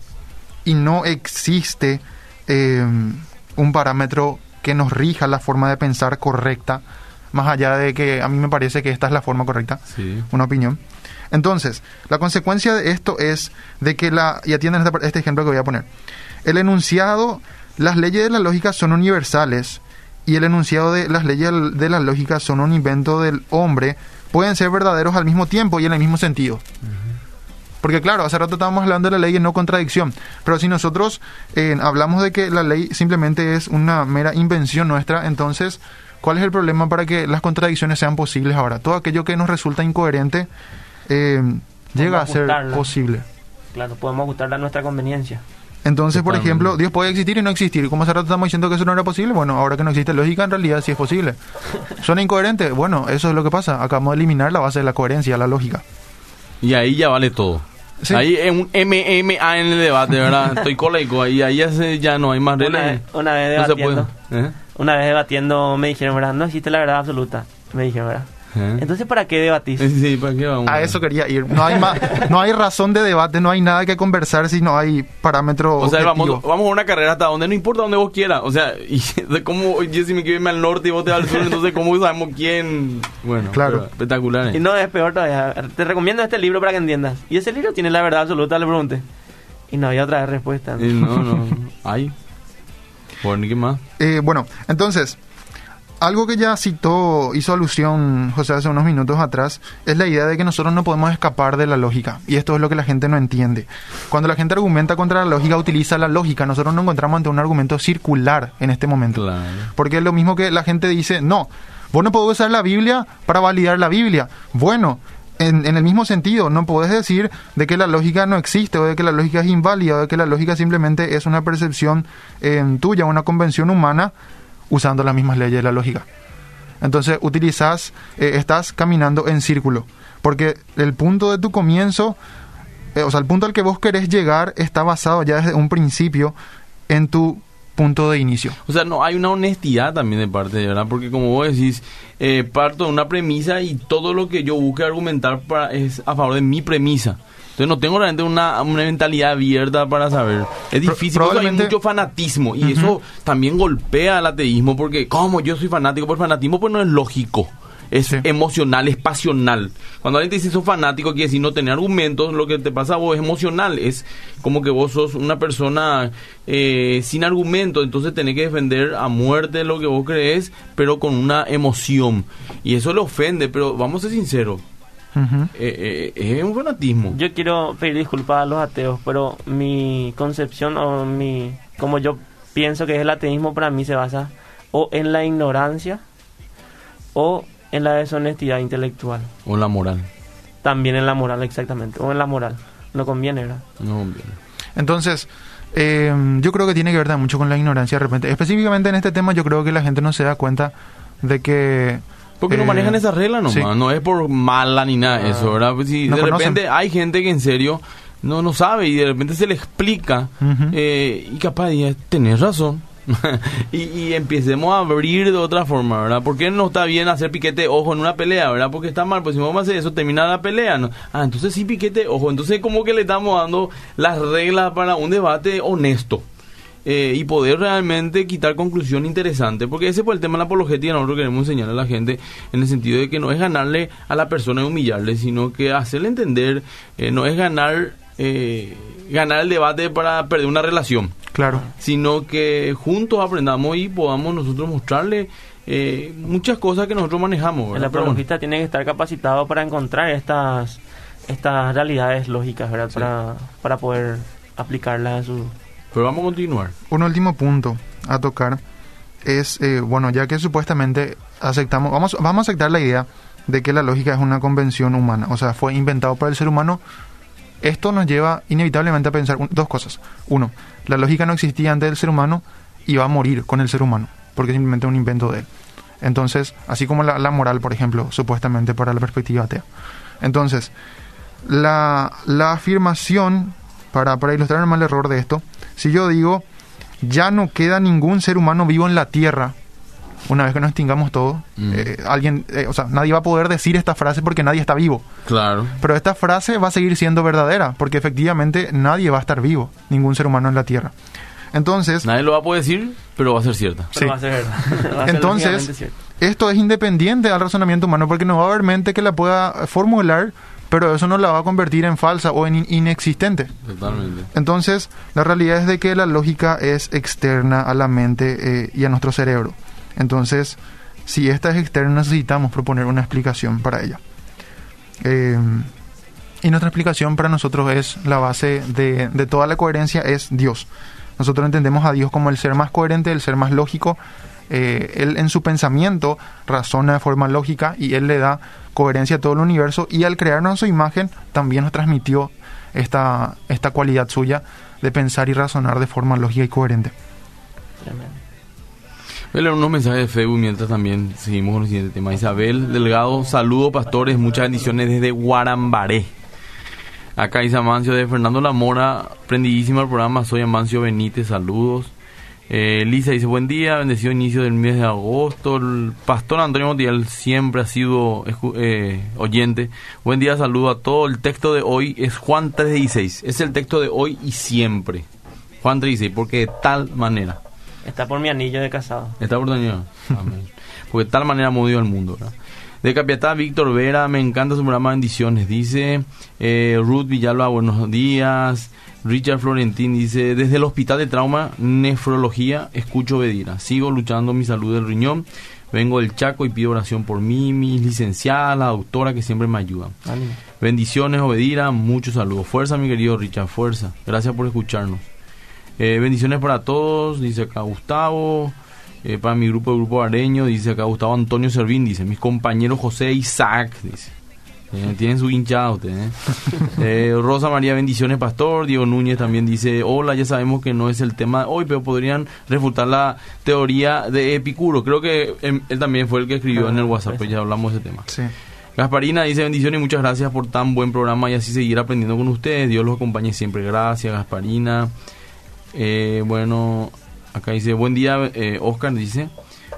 y no existe eh, un parámetro que nos rija la forma de pensar correcta, más allá de que a mí me parece que esta es la forma correcta, Sí. una opinión. Entonces, la consecuencia de esto es de que la, y atiendan este, este ejemplo que voy a poner, el enunciado, las leyes de la lógica son universales y el enunciado de las leyes de la lógica son un invento del hombre, pueden ser verdaderos al mismo tiempo y en el mismo sentido. Porque claro, hace rato estábamos hablando de la ley en no contradicción, pero si nosotros eh, hablamos de que la ley simplemente es una mera invención nuestra, entonces, ¿cuál es el problema para que las contradicciones sean posibles ahora? Todo aquello que nos resulta incoherente eh, llega a ser posible. Claro, podemos ajustarla a nuestra conveniencia. Entonces, por ejemplo, Dios puede existir y no existir. Como hace rato estamos diciendo que eso no era posible, bueno, ahora que no existe lógica, en realidad sí es posible. ¿Suena incoherente? Bueno, eso es lo que pasa. Acabamos de eliminar la base de la coherencia, la lógica. Y ahí ya vale todo. Sí. Ahí es un MMA en el debate, ¿verdad? Estoy coleico ahí, ahí ya, se- ya no hay más reglas. vez, una vez no se puede. debatiendo, ¿Eh? una vez debatiendo me dijeron, ¿verdad? No existe la verdad absoluta. Me dijeron, ¿verdad? ¿Eh? Entonces, ¿para qué debatís? Sí, ¿para qué vamos? A eso quería ir. No hay, no hay razón de debate, no hay nada que conversar si no hay parámetro O sea, vamos, vamos a una carrera hasta donde no importa donde vos quieras. O sea, y de cómo yo si me quiero irme al norte y vos te vas al sur, entonces cómo sabemos quién. Bueno, Claro. espectacular. ¿eh? Y no es peor todavía. Te recomiendo este libro para que entiendas. Y ese libro tiene la verdad absoluta, le pregunté. Y no había otra respuesta. Y no, no. Ay. Bueno, ¿y qué más? Eh, bueno, entonces, algo que ya citó, hizo alusión José hace unos minutos atrás, es la idea de que nosotros no podemos escapar de la lógica. Y esto es lo que la gente no entiende. Cuando la gente argumenta contra la lógica, utiliza la lógica. Nosotros nos encontramos ante un argumento circular en este momento. Claro. Porque es lo mismo que la gente dice, no, vos no podés usar la Biblia para validar la Biblia. Bueno, en, en el mismo sentido, no podés decir de que la lógica no existe o de que la lógica es inválida o de que la lógica simplemente es una percepción eh, tuya, una convención humana usando las mismas leyes de la lógica. Entonces utilizas, eh, estás caminando en círculo, porque el punto de tu comienzo, eh, o sea, el punto al que vos querés llegar está basado ya desde un principio en tu punto de inicio. O sea, no hay una honestidad también de parte de verdad, porque como vos decís, eh, parto de una premisa y todo lo que yo busque argumentar para, es a favor de mi premisa. Entonces no tengo realmente una, una mentalidad abierta para saber. Es Pro- difícil, porque hay probablemente- mucho fanatismo y eso también golpea al ateísmo, porque como yo soy fanático, por fanatismo pues no es lógico. Es Sí. emocional, es pasional. Cuando alguien te dice sos fanático, quiere decir no tener argumentos, lo que te pasa a vos es emocional. Es como que vos sos una persona eh, sin argumentos, entonces tenés que defender a muerte lo que vos crees, pero con una emoción. Y eso le ofende, pero vamos a ser sinceros. Eh, eh, es un fanatismo. Yo quiero pedir disculpas a los ateos, pero mi concepción o mi como yo pienso que es el ateísmo para mí se basa o en la ignorancia o en la deshonestidad intelectual. O la moral. También en la moral, exactamente. O en la moral. No conviene, ¿verdad? No, bien. Entonces, eh, yo creo que tiene que ver también mucho con la ignorancia de repente. Específicamente en este tema, yo creo que la gente no se da cuenta de que. Porque no eh, manejan esa regla nomás, sí. no es por mala ni nada de eso, ¿verdad? Pues si No de conocen. repente hay gente que en serio no no sabe y de repente se le explica eh, y capaz diga, tenés razón. y, y empecemos a abrir de otra forma, ¿verdad? Porque no está bien hacer piquete de ojo en una pelea, ¿verdad? Porque está mal, pues si vamos a hacer eso, termina la pelea, ¿no? Ah, entonces sí piquete de ojo. Entonces como que le estamos dando las reglas para un debate honesto. Eh, y poder realmente quitar conclusión interesante, porque ese fue el tema de la apologética, nosotros queremos enseñarle a la gente en el sentido de que no es ganarle a la persona y humillarle, sino que hacerle entender, eh, no es ganar, eh, ganar el debate para perder una relación, Claro. sino que juntos aprendamos y podamos nosotros mostrarle eh, muchas cosas que nosotros manejamos. El ¿verdad? Bueno, apologista tiene que estar capacitado para encontrar estas estas realidades lógicas, ¿verdad? Sí. Para, para poder aplicarlas a su... pero vamos a continuar. Un último punto a tocar es, eh, bueno, ya que supuestamente aceptamos, vamos, vamos a aceptar la idea de que la lógica es una convención humana, o sea, fue inventado por el ser humano. Esto nos lleva inevitablemente a pensar dos cosas. Uno, la lógica no existía antes del ser humano y va a morir con el ser humano, porque es simplemente un invento de él. Entonces, así como la, la moral, por ejemplo, supuestamente para la perspectiva atea. Entonces, la, la afirmación, para, para ilustrar el mal error de esto, si yo digo, ya no queda ningún ser humano vivo en la Tierra, una vez que nos extingamos todos, Mm. eh, alguien, eh, o sea, nadie va a poder decir esta frase porque nadie está vivo. Claro. Pero esta frase va a seguir siendo verdadera, porque efectivamente nadie va a estar vivo, ningún ser humano en la Tierra. Entonces, Nadie lo va a poder decir, pero va a ser cierta. Pero Sí. va a ser verdad. Va a ser lógicamente Entonces, esto es independiente al razonamiento humano, porque no va a haber mente que la pueda formular, pero eso no la va a convertir en falsa o en in- inexistente. Totalmente. Entonces, la realidad es de que la lógica es externa a la mente eh, y a nuestro cerebro. Entonces, si esta es externa, necesitamos proponer una explicación para ella. Eh, y nuestra explicación para nosotros es la base de, de toda la coherencia, es Dios. Nosotros entendemos a Dios como el ser más coherente, el ser más lógico. Eh, él en su pensamiento razona de forma lógica y Él le da coherencia a todo el universo y al crearnos su imagen también nos transmitió esta, esta cualidad suya de pensar y razonar de forma lógica y coherente. Voy a leer unos mensajes de Facebook mientras también seguimos con el siguiente tema. Isabel Delgado, saludos pastores, muchas bendiciones desde Guarambaré. Acá dice Amancio de Fernando Lamora, prendidísimo el programa, soy Amancio Benítez, saludos. Eh, Lisa dice, buen día, bendecido inicio del mes de agosto. El pastor Antonio Montiel siempre ha sido eh, oyente. Buen día, saludo a todo. El texto de hoy es Juan 3.16. Es el texto de hoy y siempre. Juan 3.16, porque de tal manera. Está por mi anillo de casado. Está por Dios. Amén. Porque de tal manera ha movido al mundo. ¿verdad? De Capiatá, Víctor Vera, me encanta su programa Bendiciones. Dice eh, Ruth Villalba, buenos días. Richard Florentín dice, desde el Hospital de Trauma, Nefrología, escucho Bedira. Sigo luchando mi salud del riñón. Vengo del Chaco y pido oración por mí, mis licenciadas, la doctora que siempre me. Ánimo. Bendiciones, Obedira, muchos saludos. Fuerza, mi querido Richard, fuerza. Gracias por escucharnos. Eh, bendiciones para todos, dice acá Gustavo. Eh, para mi grupo, el grupo areño, dice acá Gustavo Antonio Servín, dice mis compañeros José e Isaac, dice. Eh, tienen su hinchada ustedes. ¿eh? Eh, Rosa María, bendiciones, pastor. Diego Núñez también dice: Hola, ya sabemos que no es el tema de hoy, pero podrían refutar la teoría de Epicuro. Creo que em, él también fue el que escribió en el WhatsApp, pues ya hablamos de ese tema. Sí. Gasparina dice bendiciones y muchas gracias por tan buen programa y así seguir aprendiendo con ustedes. Dios los acompañe siempre. Gracias, Gasparina. Eh, bueno, acá dice buen día, eh, Oscar dice.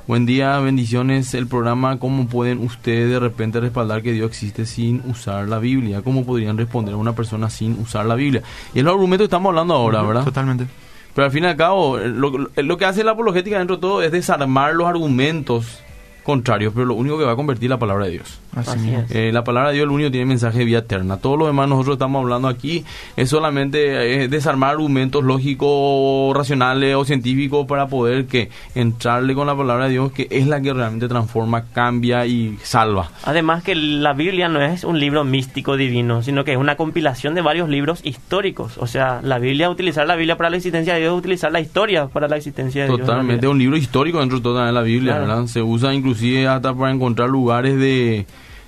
Buen día, bendiciones. El programa, ¿cómo pueden ustedes de repente respaldar que Dios existe sin usar la Biblia? ¿Cómo podrían responder a una persona sin usar la Biblia? Y es los argumentos que estamos hablando ahora, ¿verdad? Totalmente. Pero al fin y al cabo, lo, lo que hace la apologética dentro de todo es desarmar los argumentos contrarios, pero lo único que va a convertir es la palabra de Dios. Así es. Eh, la palabra de Dios, el único tiene mensaje de vida eterna. Todo lo demás nosotros estamos hablando aquí es solamente eh, desarmar argumentos lógicos, racionales o científicos para poder que entrarle con la palabra de Dios, que es la que realmente transforma, cambia y salva. Además que la Biblia no es un libro místico divino, sino que es una compilación de varios libros históricos. O sea, la Biblia, utilizar la Biblia para la existencia de Dios, es utilizar la historia para la existencia de Dios. en Totalmente, realidad. un libro histórico dentro de toda la Biblia, Claro. ¿verdad? Se usa inclusive hasta para encontrar lugares de,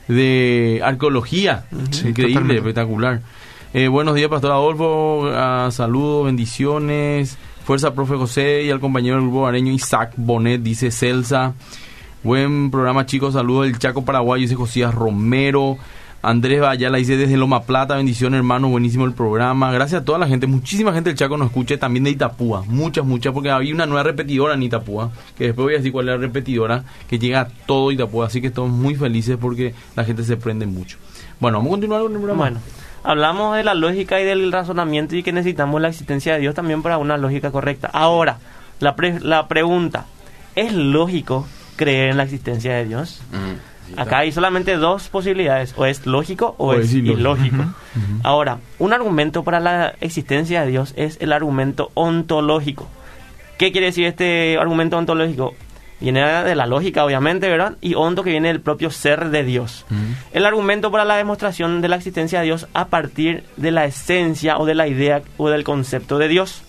de arqueología. Sí, Increíble, totalmente. espectacular. Eh, buenos días, Pastor Adolfo. Ah, saludos, bendiciones. Fuerza, profe José y al compañero del grupo areño Isaac Bonet, dice Celsa. Buen programa, chicos. Saludos del Chaco Paraguay, dice Josías Romero. Andrés Bayala dice desde Loma Plata, bendiciones hermano, buenísimo el programa. Gracias a toda la gente, muchísima gente del Chaco nos escucha, también de Itapúa, muchas, muchas, porque había una nueva repetidora en Itapúa, que después voy a decir cuál es la repetidora, que llega a todo Itapúa, así que estamos muy felices porque la gente se prende mucho. Bueno, vamos a continuar con el programa. Bueno, hablamos de la lógica y del razonamiento y que necesitamos la existencia de Dios también para una lógica correcta. Ahora, la, pre- la pregunta, ¿es lógico creer en la existencia de Dios? Acá hay solamente dos posibilidades, o es lógico o, O es es ilógico. Ahora, un argumento para la existencia de Dios es el argumento ontológico. ¿Qué quiere decir este argumento ontológico? Viene de la lógica, obviamente, ¿verdad? Y onto que viene del propio ser de Dios. El argumento para la demostración de la existencia de Dios a partir de la esencia o de la idea o del concepto de Dios.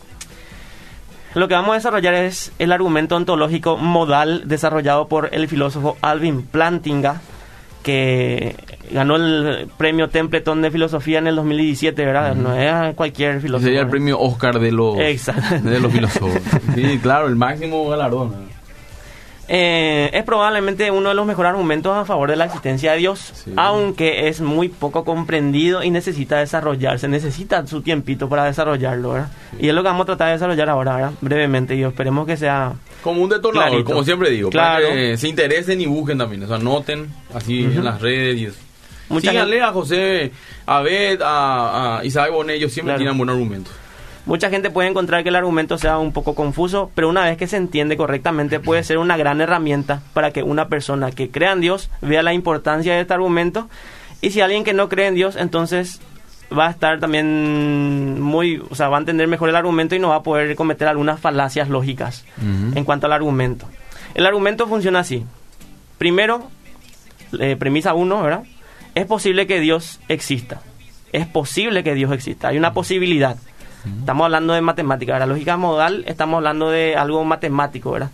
Lo que vamos a desarrollar es el argumento ontológico modal desarrollado por el filósofo Alvin Plantinga, que ganó el premio Templeton de Filosofía en el 2017, ¿verdad? No es cualquier filósofo. Sería el premio Oscar de los, Exacto. de los filósofos. Sí, claro, el máximo galardón. Eh, es probablemente uno de los mejores argumentos a favor de la existencia de Dios, Sí. aunque es muy poco comprendido y necesita desarrollarse, necesita su tiempito para desarrollarlo, ¿verdad? Y es lo que vamos a tratar de desarrollar ahora, ¿verdad? brevemente, y esperemos que sea... Como un detonador, Clarito. como siempre digo. Claro. Para que se interesen y busquen también. O sea, noten así en las redes y eso. Mucha Síganle a José, a Beth, a, a Isaac Bonet. Ellos siempre Claro. tienen buen argumento. Mucha gente puede encontrar que el argumento sea un poco confuso, pero una vez que se entiende correctamente puede ser una gran herramienta para que una persona que crea en Dios vea la importancia de este argumento y si alguien que no cree en Dios entonces va a estar también muy, o sea, va a entender mejor el argumento y no va a poder cometer algunas falacias lógicas en cuanto al argumento. El argumento funciona así. Primero, eh, premisa uno, ¿verdad? Es posible que Dios exista. Es posible que Dios exista. Hay una posibilidad. Estamos hablando de matemática, ¿verdad? Lógica modal, estamos hablando de algo matemático, ¿verdad?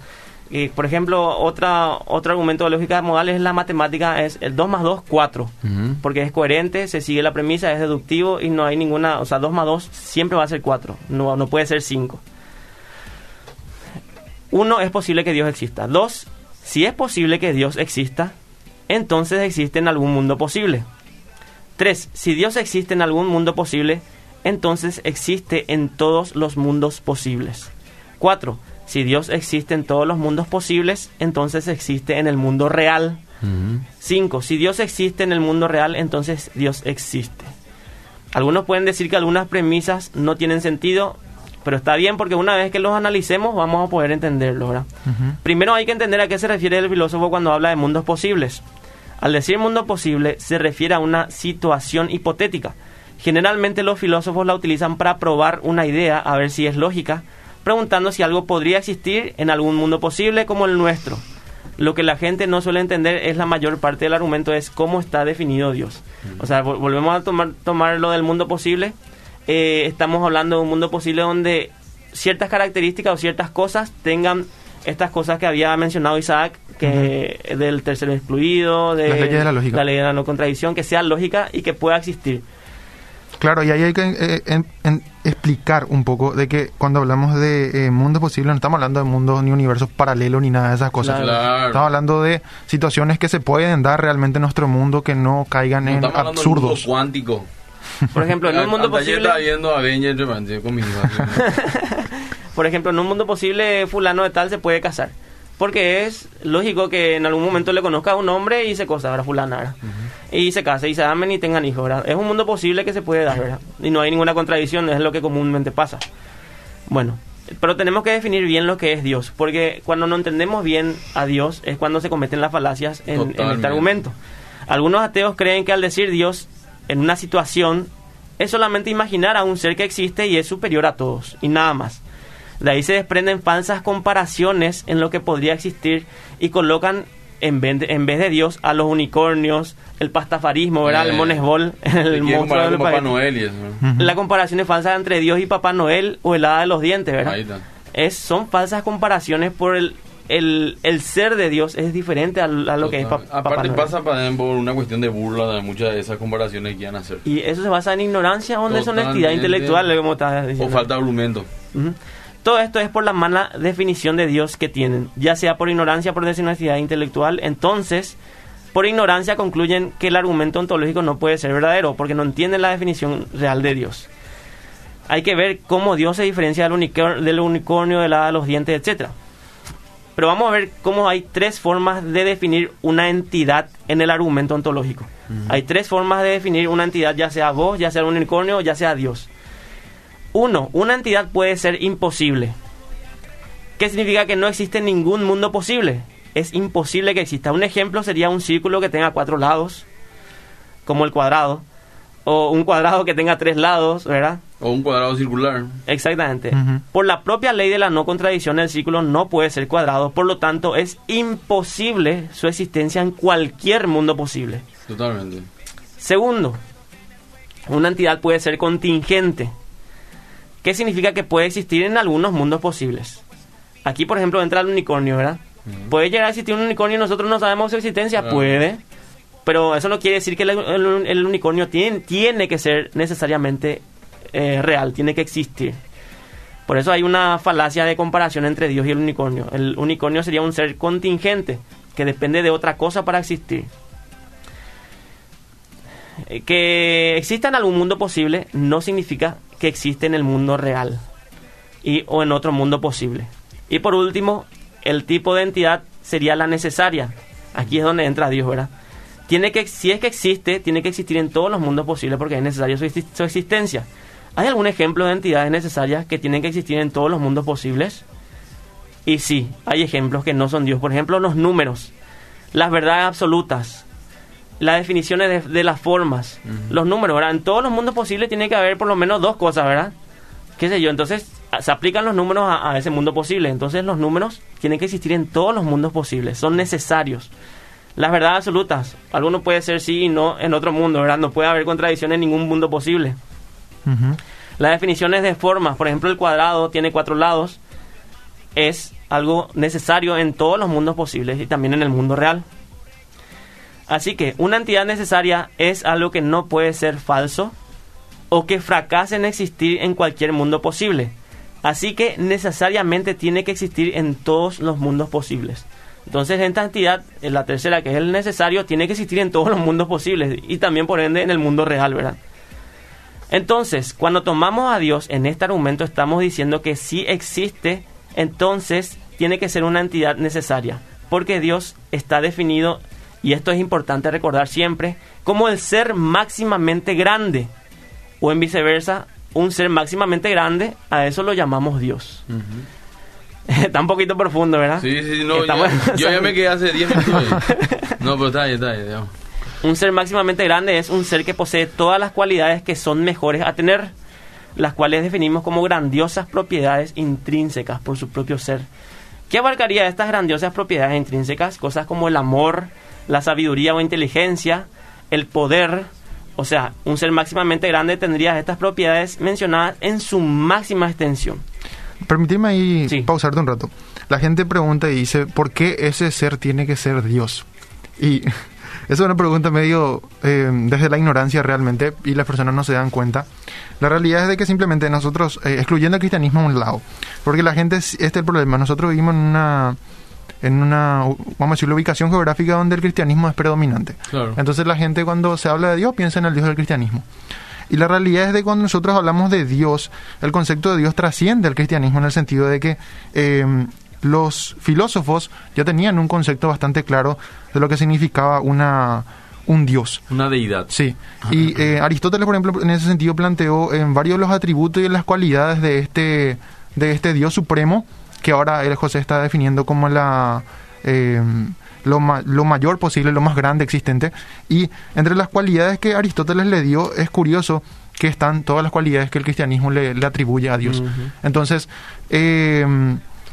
Eh, por ejemplo, otra, otro argumento de lógica modal es la matemática, es el 2 más 2, 4. Ujú. Porque es coherente, se sigue la premisa, es deductivo y no hay ninguna, o sea, 2 más 2 siempre va a ser 4, no, no puede ser 5. Uno, es posible que Dios exista. Dos, si es posible que Dios exista, entonces existe en algún mundo posible. Tres, si Dios existe en algún mundo posible, entonces existe en todos los mundos posibles. Cuatro, si Dios existe en todos los mundos posibles, entonces existe en el mundo real. Ujú. 5. Si Dios existe en el mundo real, entonces Dios existe. Algunos pueden decir que algunas premisas no tienen sentido, pero está bien porque una vez que los analicemos vamos a poder entenderlo. Primero hay que entender a qué se refiere el filósofo cuando habla de mundos posibles. Al decir mundo posible se refiere a una situación hipotética. Generalmente los filósofos la utilizan para probar una idea a ver si es lógica, preguntando si algo podría existir en algún mundo posible como el nuestro. Lo que la gente no suele entender es la mayor parte del argumento es cómo está definido Dios. O sea, vol- volvemos a tomar, tomar lo del mundo posible. Eh, estamos hablando de un mundo posible donde ciertas características o ciertas cosas tengan estas cosas que había mencionado Isaac, que del tercero excluido, de Las leyes de la lógica. la ley de la no contradicción, que sea lógica y que pueda existir. Claro, y ahí hay que eh, en- en explicar un poco de que cuando hablamos de eh, mundo posible no estamos hablando de mundos ni universos paralelos ni nada de esas cosas. Claro. Estamos hablando de situaciones que se pueden dar realmente en nuestro mundo que no caigan No en estamos hablando del mundo absurdos. cuántico. Por ejemplo, en un mundo posible... viendo Avengers con. Por ejemplo, en un mundo posible, fulano de tal se puede casar. Porque es lógico que en algún momento le conozca a un hombre y se cosa, ¿verdad? Fulana, ¿verdad? Y se case y se amen y tengan hijos, ¿verdad? Es un mundo posible que se puede dar, ¿verdad? Y no hay ninguna contradicción, es lo que comúnmente pasa. Bueno, Pero tenemos que definir bien lo que es Dios, porque cuando no entendemos bien a Dios es cuando se cometen las falacias en, en este argumento. Algunos ateos creen que al decir Dios en una situación es solamente imaginar a un ser que existe y es superior a todos, y nada más. De ahí se desprenden falsas comparaciones en lo que podría existir y colocan en vez de, en vez de Dios a los unicornios, el pastafarismo, ¿verdad? Eh, el monesbol, el monstruo del Papá. Noel y eso. La comparación es falsa entre Dios y Papá Noel o el hada de los dientes, ¿verdad? Ahí está. Es, son falsas comparaciones por el, el, el ser de Dios es diferente a, a lo que es Papá Aparte Noel. pasa para- por una cuestión de burla de muchas de esas comparaciones que quieran hacer. Y eso se basa en ignorancia o en deshonestidad intelectual, como estás O diciendo. falta de argumento. Todo esto es por la mala definición de Dios que tienen, ya sea por ignorancia o por deshonestidad intelectual. Entonces, por ignorancia concluyen que el argumento ontológico no puede ser verdadero, porque no entienden la definición real de Dios. Hay que ver cómo Dios se diferencia del, unicornio, del unicornio, de la hada de los dientes, etcétera. Pero vamos a ver cómo hay tres formas de definir una entidad en el argumento ontológico. Hay tres formas de definir una entidad, ya sea vos, ya sea un unicornio, ya sea Dios. Uno, una entidad puede ser imposible. ¿Qué significa que no existe ningún mundo posible? Es imposible que exista. Un ejemplo sería un círculo que tenga cuatro lados, como el cuadrado, o un cuadrado que tenga tres lados, ¿verdad? O un cuadrado circular. Exactamente. Por la propia ley de la no contradicción, el círculo no puede ser cuadrado, por lo tanto es imposible su existencia en cualquier mundo posible. Totalmente. Segundo, una entidad puede ser contingente. ¿Qué significa que puede existir en algunos mundos posibles? Aquí, por ejemplo, entra el unicornio, ¿verdad? ¿Puede llegar a existir un unicornio y nosotros no sabemos su existencia? Claro. Puede. Pero eso no quiere decir que el, el- el unicornio tiene, tiene que ser necesariamente eh, real, tiene que existir. Por eso hay una falacia de comparación entre Dios y el unicornio. El unicornio sería un ser contingente, que depende de otra cosa para existir. Eh, Que exista en algún mundo posible no significa que existe en el mundo real y, o en otro mundo posible. Y por último, el tipo de entidad sería la necesaria. Aquí es donde entra Dios, ¿verdad? Tiene que, si es que existe, tiene que existir en todos los mundos posibles porque es necesario su, su existencia. ¿Hay algún ejemplo de entidades necesarias que tienen que existir en todos los mundos posibles? Y sí, hay ejemplos que no son Dios. Por ejemplo, los números, las verdades absolutas, las definiciones de, de las formas, los números, ¿verdad? En todos los mundos posibles tiene que haber por lo menos dos cosas, ¿verdad? ¿Qué sé yo? Entonces, se aplican los números a, a ese mundo posible. Entonces, los números tienen que existir en todos los mundos posibles, son necesarios. Las verdades absolutas, alguno puede ser sí y no en otro mundo, ¿verdad? No puede haber contradicción en ningún mundo posible. Las definiciones de formas, por ejemplo, el cuadrado tiene cuatro lados, es algo necesario en todos los mundos posibles y también en el mundo real. Así que una entidad necesaria es algo que no puede ser falso o que fracase en existir en cualquier mundo posible. Así que necesariamente tiene que existir en todos los mundos posibles. Entonces esta entidad, en la tercera que es el necesario, tiene que existir en todos los mundos posibles y también por ende en el mundo real, ¿verdad? Entonces, cuando tomamos a Dios en este argumento, estamos diciendo que si existe, entonces tiene que ser una entidad necesaria, porque Dios está definido, y esto es importante recordar siempre, como el ser máximamente grande, o en viceversa, un ser máximamente grande, a eso lo llamamos Dios. Está un poquito profundo, ¿verdad? Sí, sí, no, Estamos- ya- yo ya me quedé hace 10 minutos. No, pero está ahí, está ahí, digamos. Un ser máximamente grande es un ser que posee todas las cualidades que son mejores a tener, las cuales definimos como grandiosas propiedades intrínsecas por su propio ser. ¿Qué abarcaría estas grandiosas propiedades intrínsecas? Cosas como el amor, la sabiduría o inteligencia, el poder. O sea, un ser máximamente grande tendría estas propiedades mencionadas en su máxima extensión. Permitime ahí Sí. pausarte un rato. La gente pregunta y dice, ¿por qué ese ser tiene que ser Dios? Y esa es una pregunta medio eh, desde la ignorancia realmente y las personas no se dan cuenta. La realidad es de que simplemente nosotros, eh, excluyendo el cristianismo a un lado, porque la gente, es- este es el problema, nosotros vivimos en una, en una, vamos a decir, ubicación geográfica donde el cristianismo es predominante. Claro. Entonces la gente cuando se habla de Dios piensa en el Dios del cristianismo. Y la realidad es de cuando nosotros hablamos de Dios, el concepto de Dios trasciende al cristianismo en el sentido de que eh, los filósofos ya tenían un concepto bastante claro de lo que significaba una un Dios. Una deidad. Sí, y eh, Aristóteles, por ejemplo, en ese sentido planteó en varios de los atributos y en las cualidades de este de este Dios supremo, que ahora el José está definiendo como la... eh, lo, ma- lo mayor posible, lo más grande existente. Y entre las cualidades que Aristóteles le dio, es curioso que están todas las cualidades que el cristianismo le, le atribuye a Dios. Entonces, eh,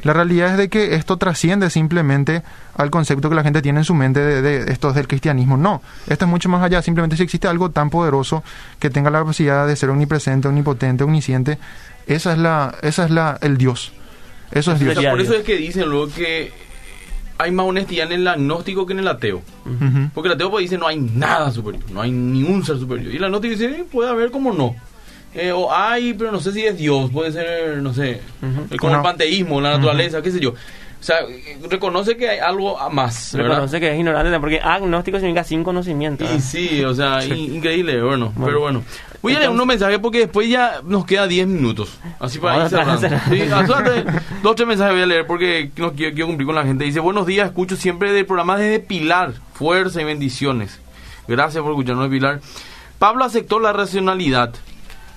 la realidad es de que esto trasciende simplemente al concepto que la gente tiene en su mente de, de esto es del cristianismo. No, esto es mucho más allá. Simplemente si existe algo tan poderoso que tenga la capacidad de ser omnipresente, omnipotente, omnisciente, esa es la, esa es la, el Dios. Eso es Dios. O sea, por eso es que dicen luego que hay más honestidad en el agnóstico que en el ateo. Porque el ateo pues, dice no hay nada superior, no hay ningún ser superior. Y el agnóstico dice eh, puede haber como no. Eh, o hay, pero no sé si es Dios, puede ser, no sé, Una- el panteísmo, la naturaleza, qué sé yo. O sea, reconoce que hay algo más, ¿verdad? Reconoce que es ignorante, porque agnóstico significa sin conocimiento. Y sí, o sea, in- increíble, bueno, Bueno. pero bueno. Voy a leer unos mensajes porque después ya nos queda 10 minutos. Así para ir cerrando. Sí, dos o tres mensajes voy a leer porque no quiero, quiero cumplir con la gente. Dice, buenos días, escucho siempre del programa desde Pilar. Fuerza y bendiciones. Gracias por escucharnos de Pilar. Pablo aceptó la racionalidad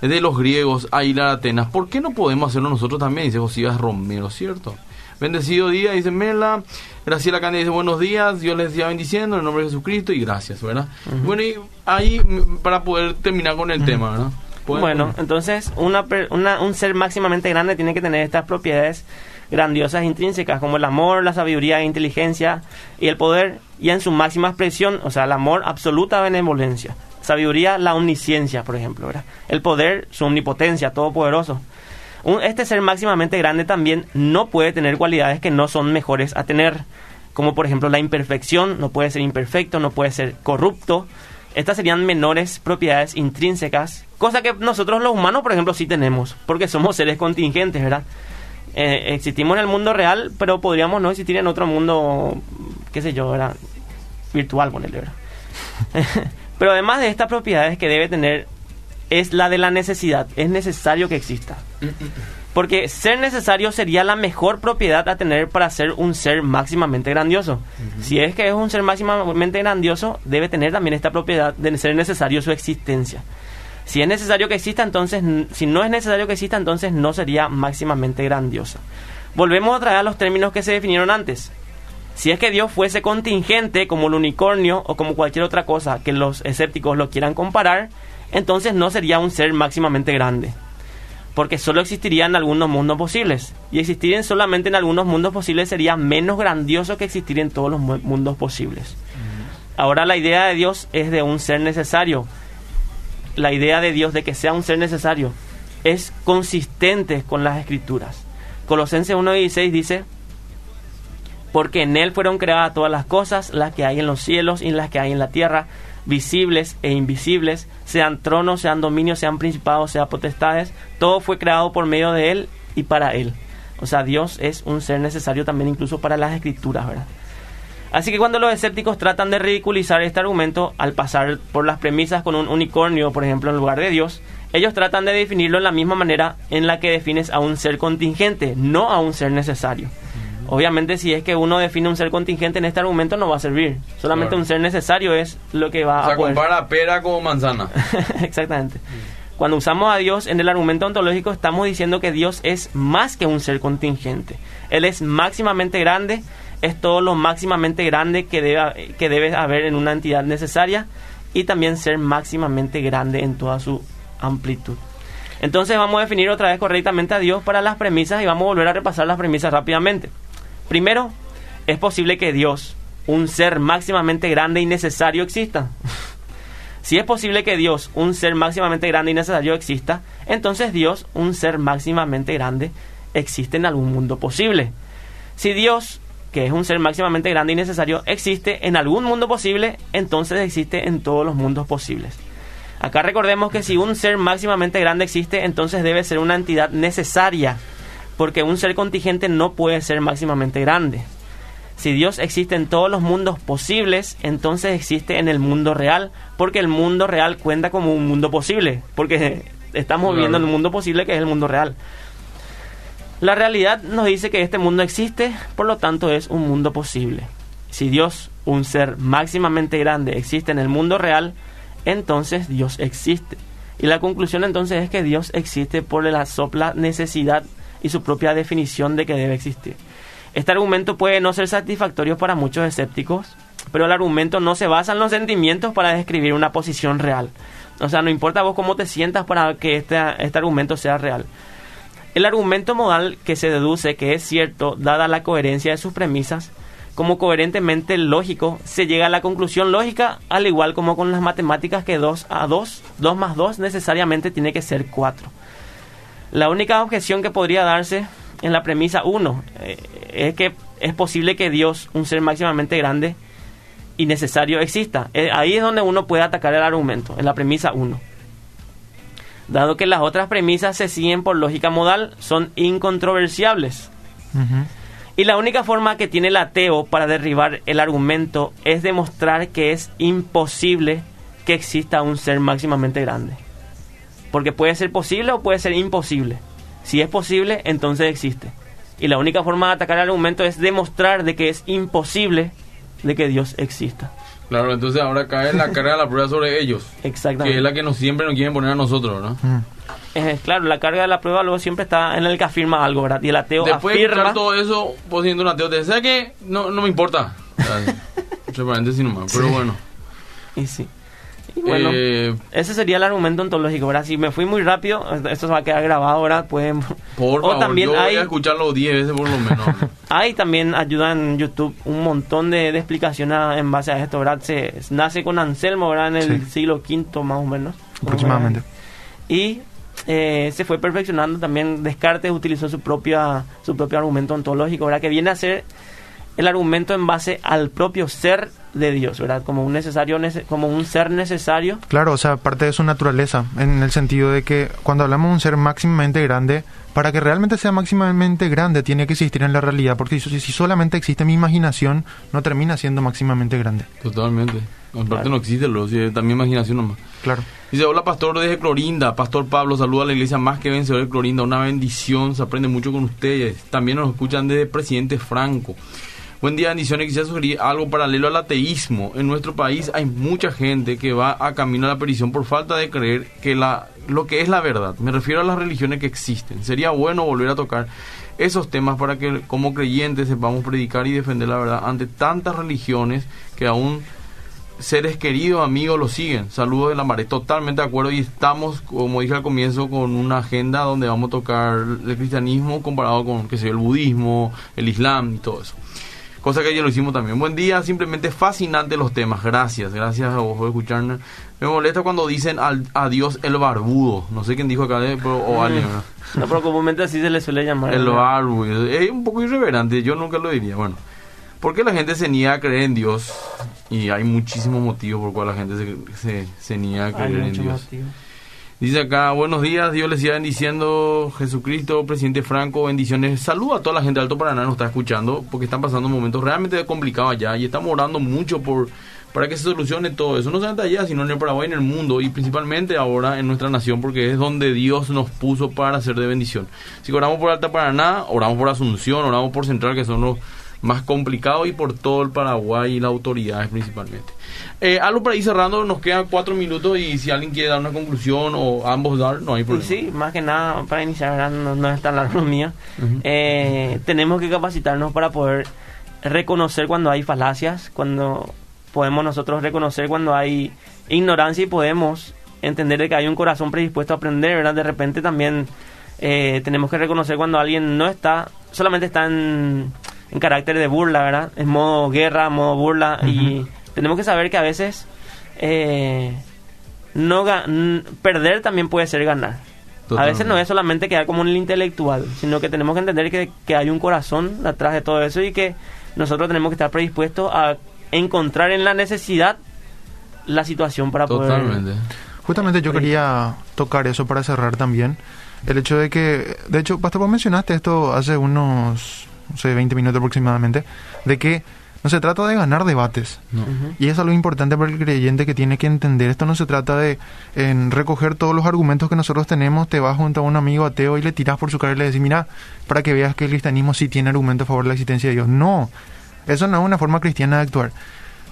de los griegos a ir a Atenas. ¿Por qué no podemos hacerlo nosotros también? Dice Josías Romero, ¿cierto? Bendecido día, dice Mela. Graciela dice buenos días, Dios les siga bendiciendo en el nombre de Jesucristo y gracias, ¿verdad? Bueno, y ahí para poder terminar con el tema, Bueno, poner. entonces una, un ser máximamente grande tiene que tener estas propiedades grandiosas intrínsecas como el amor, la sabiduría, la inteligencia y el poder y en su máxima expresión, o sea, el amor, absoluta benevolencia, sabiduría, la omnisciencia, por ejemplo, ¿verdad? El poder, su omnipotencia, todopoderoso. Un- este ser máximamente grande también no puede tener cualidades que no son mejores a tener, como por ejemplo la imperfección, no puede ser imperfecto, no puede ser corrupto. Estas serían menores propiedades intrínsecas, cosa que nosotros los humanos, por ejemplo, sí tenemos, porque somos seres contingentes, ¿verdad? Eh, existimos en el mundo real, pero podríamos no existir en otro mundo, qué sé yo, ¿verdad? Virtual, ponerle, ¿verdad? pero además de estas propiedades que debe tener, es la de la necesidad. Es necesario que exista. Porque ser necesario sería la mejor propiedad a tener para ser un ser máximamente grandioso. Si es que es un ser máximamente grandioso, debe tener también esta propiedad de ser necesario su existencia. Si es necesario que exista, entonces, si no es necesario que exista, entonces no sería máximamente grandiosa. Volvemos otra vez a los términos que se definieron antes. Si es que Dios fuese contingente como el unicornio o como cualquier otra cosa que los escépticos lo quieran comparar, entonces no sería un ser máximamente grande. Porque solo existiría en algunos mundos posibles. Y existir en solamente en algunos mundos posibles sería menos grandioso que existir en todos los mu- mundos posibles. Ahora la idea de Dios es de un ser necesario. La idea de Dios de que sea un ser necesario es consistente con las escrituras. Colosenses 1.16 dice, porque en Él fueron creadas todas las cosas, las que hay en los cielos y las que hay en la tierra, visibles e invisibles, sean tronos, sean dominios, sean principados, sean potestades, todo fue creado por medio de Él y para Él. O sea, Dios es un ser necesario también incluso para las escrituras, ¿verdad? Así que cuando los escépticos tratan de ridiculizar este argumento al pasar por las premisas con un unicornio, por ejemplo, en lugar de Dios, ellos tratan de definirlo en la misma manera en la que defines a un ser contingente, no a un ser necesario. Obviamente, si es que uno define un ser contingente en este argumento, no va a servir. Solamente Claro. un ser necesario es lo que va O sea, a poder. compara pera con manzana. Exactamente. Cuando usamos a Dios en el argumento ontológico, estamos diciendo que Dios es más que un ser contingente. Él es máximamente grande, es todo lo máximamente grande que debe, que debe haber en una entidad necesaria y también ser máximamente grande en toda su amplitud. Entonces vamos a definir otra vez correctamente a Dios para las premisas y vamos a volver a repasar las premisas rápidamente. Primero, es posible que Dios, un ser máximamente grande y necesario, exista. Si es posible que Dios, un ser máximamente grande y necesario, exista, entonces Dios, un ser máximamente grande, existe en algún mundo posible. Si Dios, que es un ser máximamente grande y necesario, existe en algún mundo posible, entonces existe en todos los mundos posibles. Acá recordemos que si un ser máximamente grande existe, entonces debe ser una entidad necesaria, porque un ser contingente no puede ser máximamente grande. Si Dios existe en todos los mundos posibles, entonces existe en el mundo real, porque el mundo real cuenta como un mundo posible, porque estamos Claro. viviendo en un mundo posible que es el mundo real. La realidad nos dice que este mundo existe, por lo tanto es un mundo posible. Si Dios, un ser máximamente grande, existe en el mundo real, entonces Dios existe. Y la conclusión entonces es que Dios existe por la sopla necesidad y su propia definición de que debe existir. Este argumento puede no ser satisfactorio para muchos escépticos, pero el argumento no se basa en los sentimientos para describir una posición real. O sea, no importa vos cómo te sientas para que este, este argumento sea real. El argumento modal que se deduce que es cierto, dada la coherencia de sus premisas, como coherentemente lógico, se llega a la conclusión lógica, al igual como con las matemáticas que 2 a 2, 2 más 2 necesariamente tiene que ser 4. La única objeción que podría darse en la premisa 1 eh, es que es posible que Dios, un ser máximamente grande y necesario, exista. Eh, ahí es donde uno puede atacar el argumento, en la premisa 1. Dado que las otras premisas se siguen por lógica modal, son incontroversiables. Y la única forma que tiene el ateo para derribar el argumento es demostrar que es imposible que exista un ser máximamente grande. Porque puede ser posible o puede ser imposible. Si es posible, entonces existe. Y la única forma de atacar el argumento es demostrar de que es imposible de que Dios exista. Claro, entonces ahora cae la carga de la prueba sobre ellos. Exactamente. Que es la que nos siempre nos quieren poner a nosotros, ¿no? Mm. Eh, claro, la carga de la prueba luego siempre está en el que afirma algo, ¿verdad? Y el ateo Después de afirma... escuchar todo eso, vos siendo un ateo, te decía que no, no me importa. O sea, Entre paréntesis nomás, pero bueno. Y sí. Y bueno, Eh, ese sería el argumento ontológico, ¿verdad? Si me fui muy rápido, esto se va a quedar grabado, ¿verdad? Pueden... por o favor, también yo hay... voy a escucharlo 10 veces por lo menos. Hay también ayuda en YouTube un montón de, de explicaciones en base a esto, ¿verdad? Se nace con Anselmo, ¿verdad? En el Sí. siglo V más o menos. Aproximadamente. Y eh, se fue perfeccionando también. Descartes utilizó su propia su propio argumento ontológico, ¿verdad? Que viene a ser el argumento en base al propio ser de Dios, ¿verdad? Como un necesario nece- como un ser necesario. Claro, o sea, parte de su naturaleza, en el sentido de que cuando hablamos de un ser máximamente grande, para que realmente sea máximamente grande tiene que existir en la realidad, porque si, si solamente existe mi imaginación, no termina siendo máximamente grande. Totalmente. Aparte Claro. no existe, lo, si, también imaginación nomás. Claro. Dice, hola pastor desde Clorinda, pastor Pablo, saluda a la iglesia más que vencedor de Clorinda, una bendición, se aprende mucho con ustedes. También nos escuchan desde Presidente Franco. Buen día, bendiciones, quisiera sugerir algo paralelo al ateísmo. En nuestro país hay mucha gente que va a camino a la perdición por falta de creer que la, lo que es la verdad. Me refiero a las religiones que existen. Sería bueno volver a tocar esos temas para que como creyentes sepamos predicar y defender la verdad ante tantas religiones que aún seres queridos, amigos, lo siguen. Saludos de la Maré, totalmente de acuerdo. Y estamos, como dije al comienzo, con una agenda donde vamos a tocar el cristianismo comparado con, el budismo, el islam y todo eso. Cosa que ayer lo hicimos también. Buen día, simplemente fascinante los temas. Gracias, gracias a vos por escucharnos. Me molesta cuando dicen al, a Dios el barbudo. No sé quién dijo acá, eh, pero, o alguien, ¿verdad? No, pero comúnmente así se le suele llamar. El barbudo. Es un poco irreverente, yo nunca lo diría. Bueno, ¿por qué la gente se niega a creer en Dios? Y hay muchísimos motivos por cual la gente se, se, se niega a creer en Dios. motivo. Dice acá, buenos días, Dios les siga bendiciendo, Jesucristo, presidente Franco, bendiciones. Saludo a toda la gente de Alto Paraná, nos está escuchando, porque están pasando momentos realmente complicados allá y estamos orando mucho por para que se solucione todo eso, no solamente allá, sino en el Paraguay, en el mundo y principalmente ahora en nuestra nación, porque es donde Dios nos puso para ser de bendición. Si oramos por Alta Paraná, oramos por Asunción, oramos por Central, que son los más complicados, y por todo el Paraguay y las autoridades principalmente. Eh, algo para ir cerrando, nos quedan cuatro minutos y si alguien quiere dar una conclusión o ambos dar, no hay problema. sí, más que nada, para iniciar, no, no es tan largo mía. Ujú. Eh, tenemos que capacitarnos para poder reconocer cuando hay falacias, cuando podemos nosotros reconocer cuando hay ignorancia y podemos entender de que hay un corazón predispuesto a aprender, ¿verdad? De repente también eh, tenemos que reconocer cuando alguien no está, solamente está en, en carácter de burla, ¿verdad? En modo guerra, modo burla y tenemos que saber que a veces eh, no perder también puede ser ganar. A veces no es solamente quedar como un intelectual, sino que tenemos que entender que, que hay un corazón atrás de todo eso y que nosotros tenemos que estar predispuestos a encontrar en la necesidad la situación para Totalmente. Justamente yo quería tocar eso para cerrar también. El hecho de que, de hecho, Pastor, vos mencionaste esto hace unos, no sé, 20 minutos aproximadamente, de que no se trata de ganar debates. No. Y eso es algo importante para el creyente que tiene que entender. Esto no se trata de en recoger todos los argumentos que nosotros tenemos, te vas junto a un amigo ateo y le tiras por su cara y le decís, mira, para que veas que el cristianismo sí tiene argumentos a favor de la existencia de Dios. No, eso no es una forma cristiana de actuar.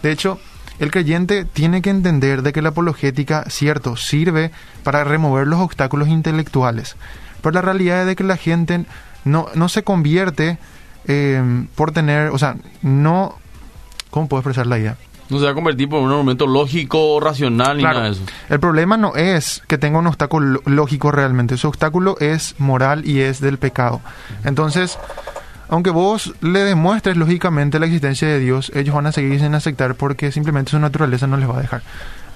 De hecho, el creyente tiene que entender de que la apologética, cierto, sirve para remover los obstáculos intelectuales. Pero la realidad es de que la gente no, no se convierte eh, por tener, o sea, no, ¿cómo puedo expresar la idea? No se va a convertir por un argumento lógico o racional ni Claro, nada de eso. el problema no es que tenga un obstáculo lógico realmente, su obstáculo es moral y es del pecado. Entonces, aunque vos le demuestres lógicamente la existencia de Dios, ellos van a seguir sin aceptar porque simplemente su naturaleza no les va a dejar.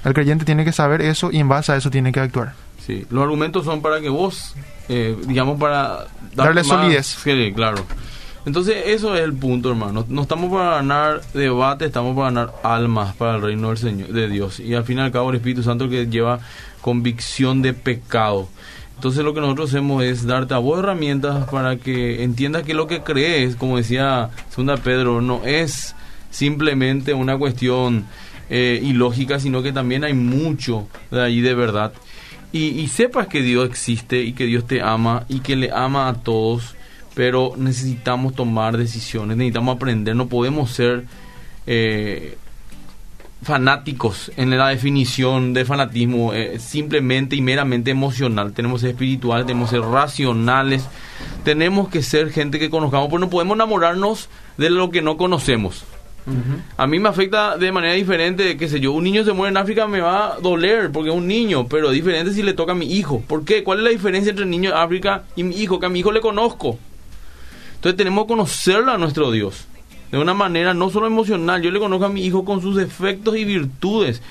El creyente tiene que saber eso y en base a eso tiene que actuar. Sí, los argumentos son para que vos, eh, digamos, para Darle más- solidez. Sí, claro. Entonces, eso es el punto, hermano. No estamos para ganar debate, estamos para ganar almas para el reino del Señor, de Dios. Y al fin y al cabo, el Espíritu Santo que lleva convicción de pecado. Entonces, lo que nosotros hacemos es darte a vos herramientas para que entiendas que lo que crees, como decía Segunda Pedro, no es simplemente una cuestión eh, ilógica, sino que también hay mucho de ahí de verdad. Y, y sepas que Dios existe y que Dios te ama y que le ama a todos, pero necesitamos tomar decisiones, necesitamos aprender, no podemos ser eh, fanáticos en la definición de fanatismo, eh, simplemente y meramente emocional. Tenemos que ser espirituales, tenemos que ser racionales, tenemos que ser gente que conozcamos, pues no podemos enamorarnos de lo que no conocemos. A mí me afecta de manera diferente, qué sé yo, un niño se muere en África me va a doler porque es un niño, pero diferente si le toca a mi hijo. ¿Por qué? ¿Cuál es la diferencia entre el niño de África y mi hijo? Que a mi hijo le conozco. Entonces tenemos que conocerlo a nuestro Dios. De una manera no solo emocional. Yo le conozco a mi hijo con sus defectos y virtudes.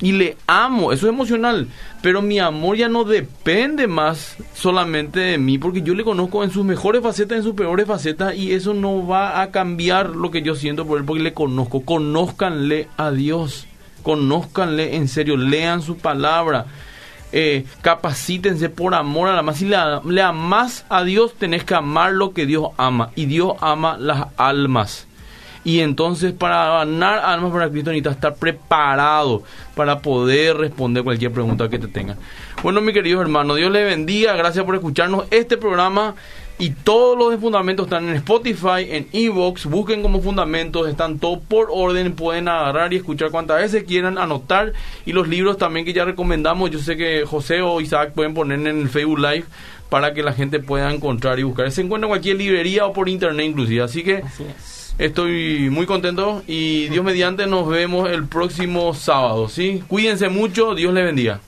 Y le amo. Eso es emocional. Pero mi amor ya no depende más solamente de mí. Porque yo le conozco en sus mejores facetas, en sus peores facetas. Y eso no va a cambiar lo que yo siento por él. Porque le conozco. Conózcanle a Dios. Conózcanle en serio. Lean su palabra eh, capacítense por amor a la más. Si le, le a Dios, tenés que amar lo que Dios ama. Y Dios ama las almas. Y entonces para ganar almas para Cristo necesitas estar preparado para poder responder cualquier pregunta que te tengan. Bueno, mi queridos hermanos, Dios les bendiga. Gracias por escucharnos este programa. Y todos los Fundamentos están en Spotify, en Evox. Busquen como Fundamentos. Están todos por orden. Pueden agarrar y escuchar cuantas veces quieran, anotar. Y los libros también que ya recomendamos. Yo sé que José o Isaac pueden poner en el Facebook Live para que la gente pueda encontrar y buscar. Se encuentra en cualquier librería o por internet inclusive. Así que Así es. estoy muy contento y Dios mediante nos vemos el próximo sábado. ¿sí? Cuídense mucho. Dios les bendiga.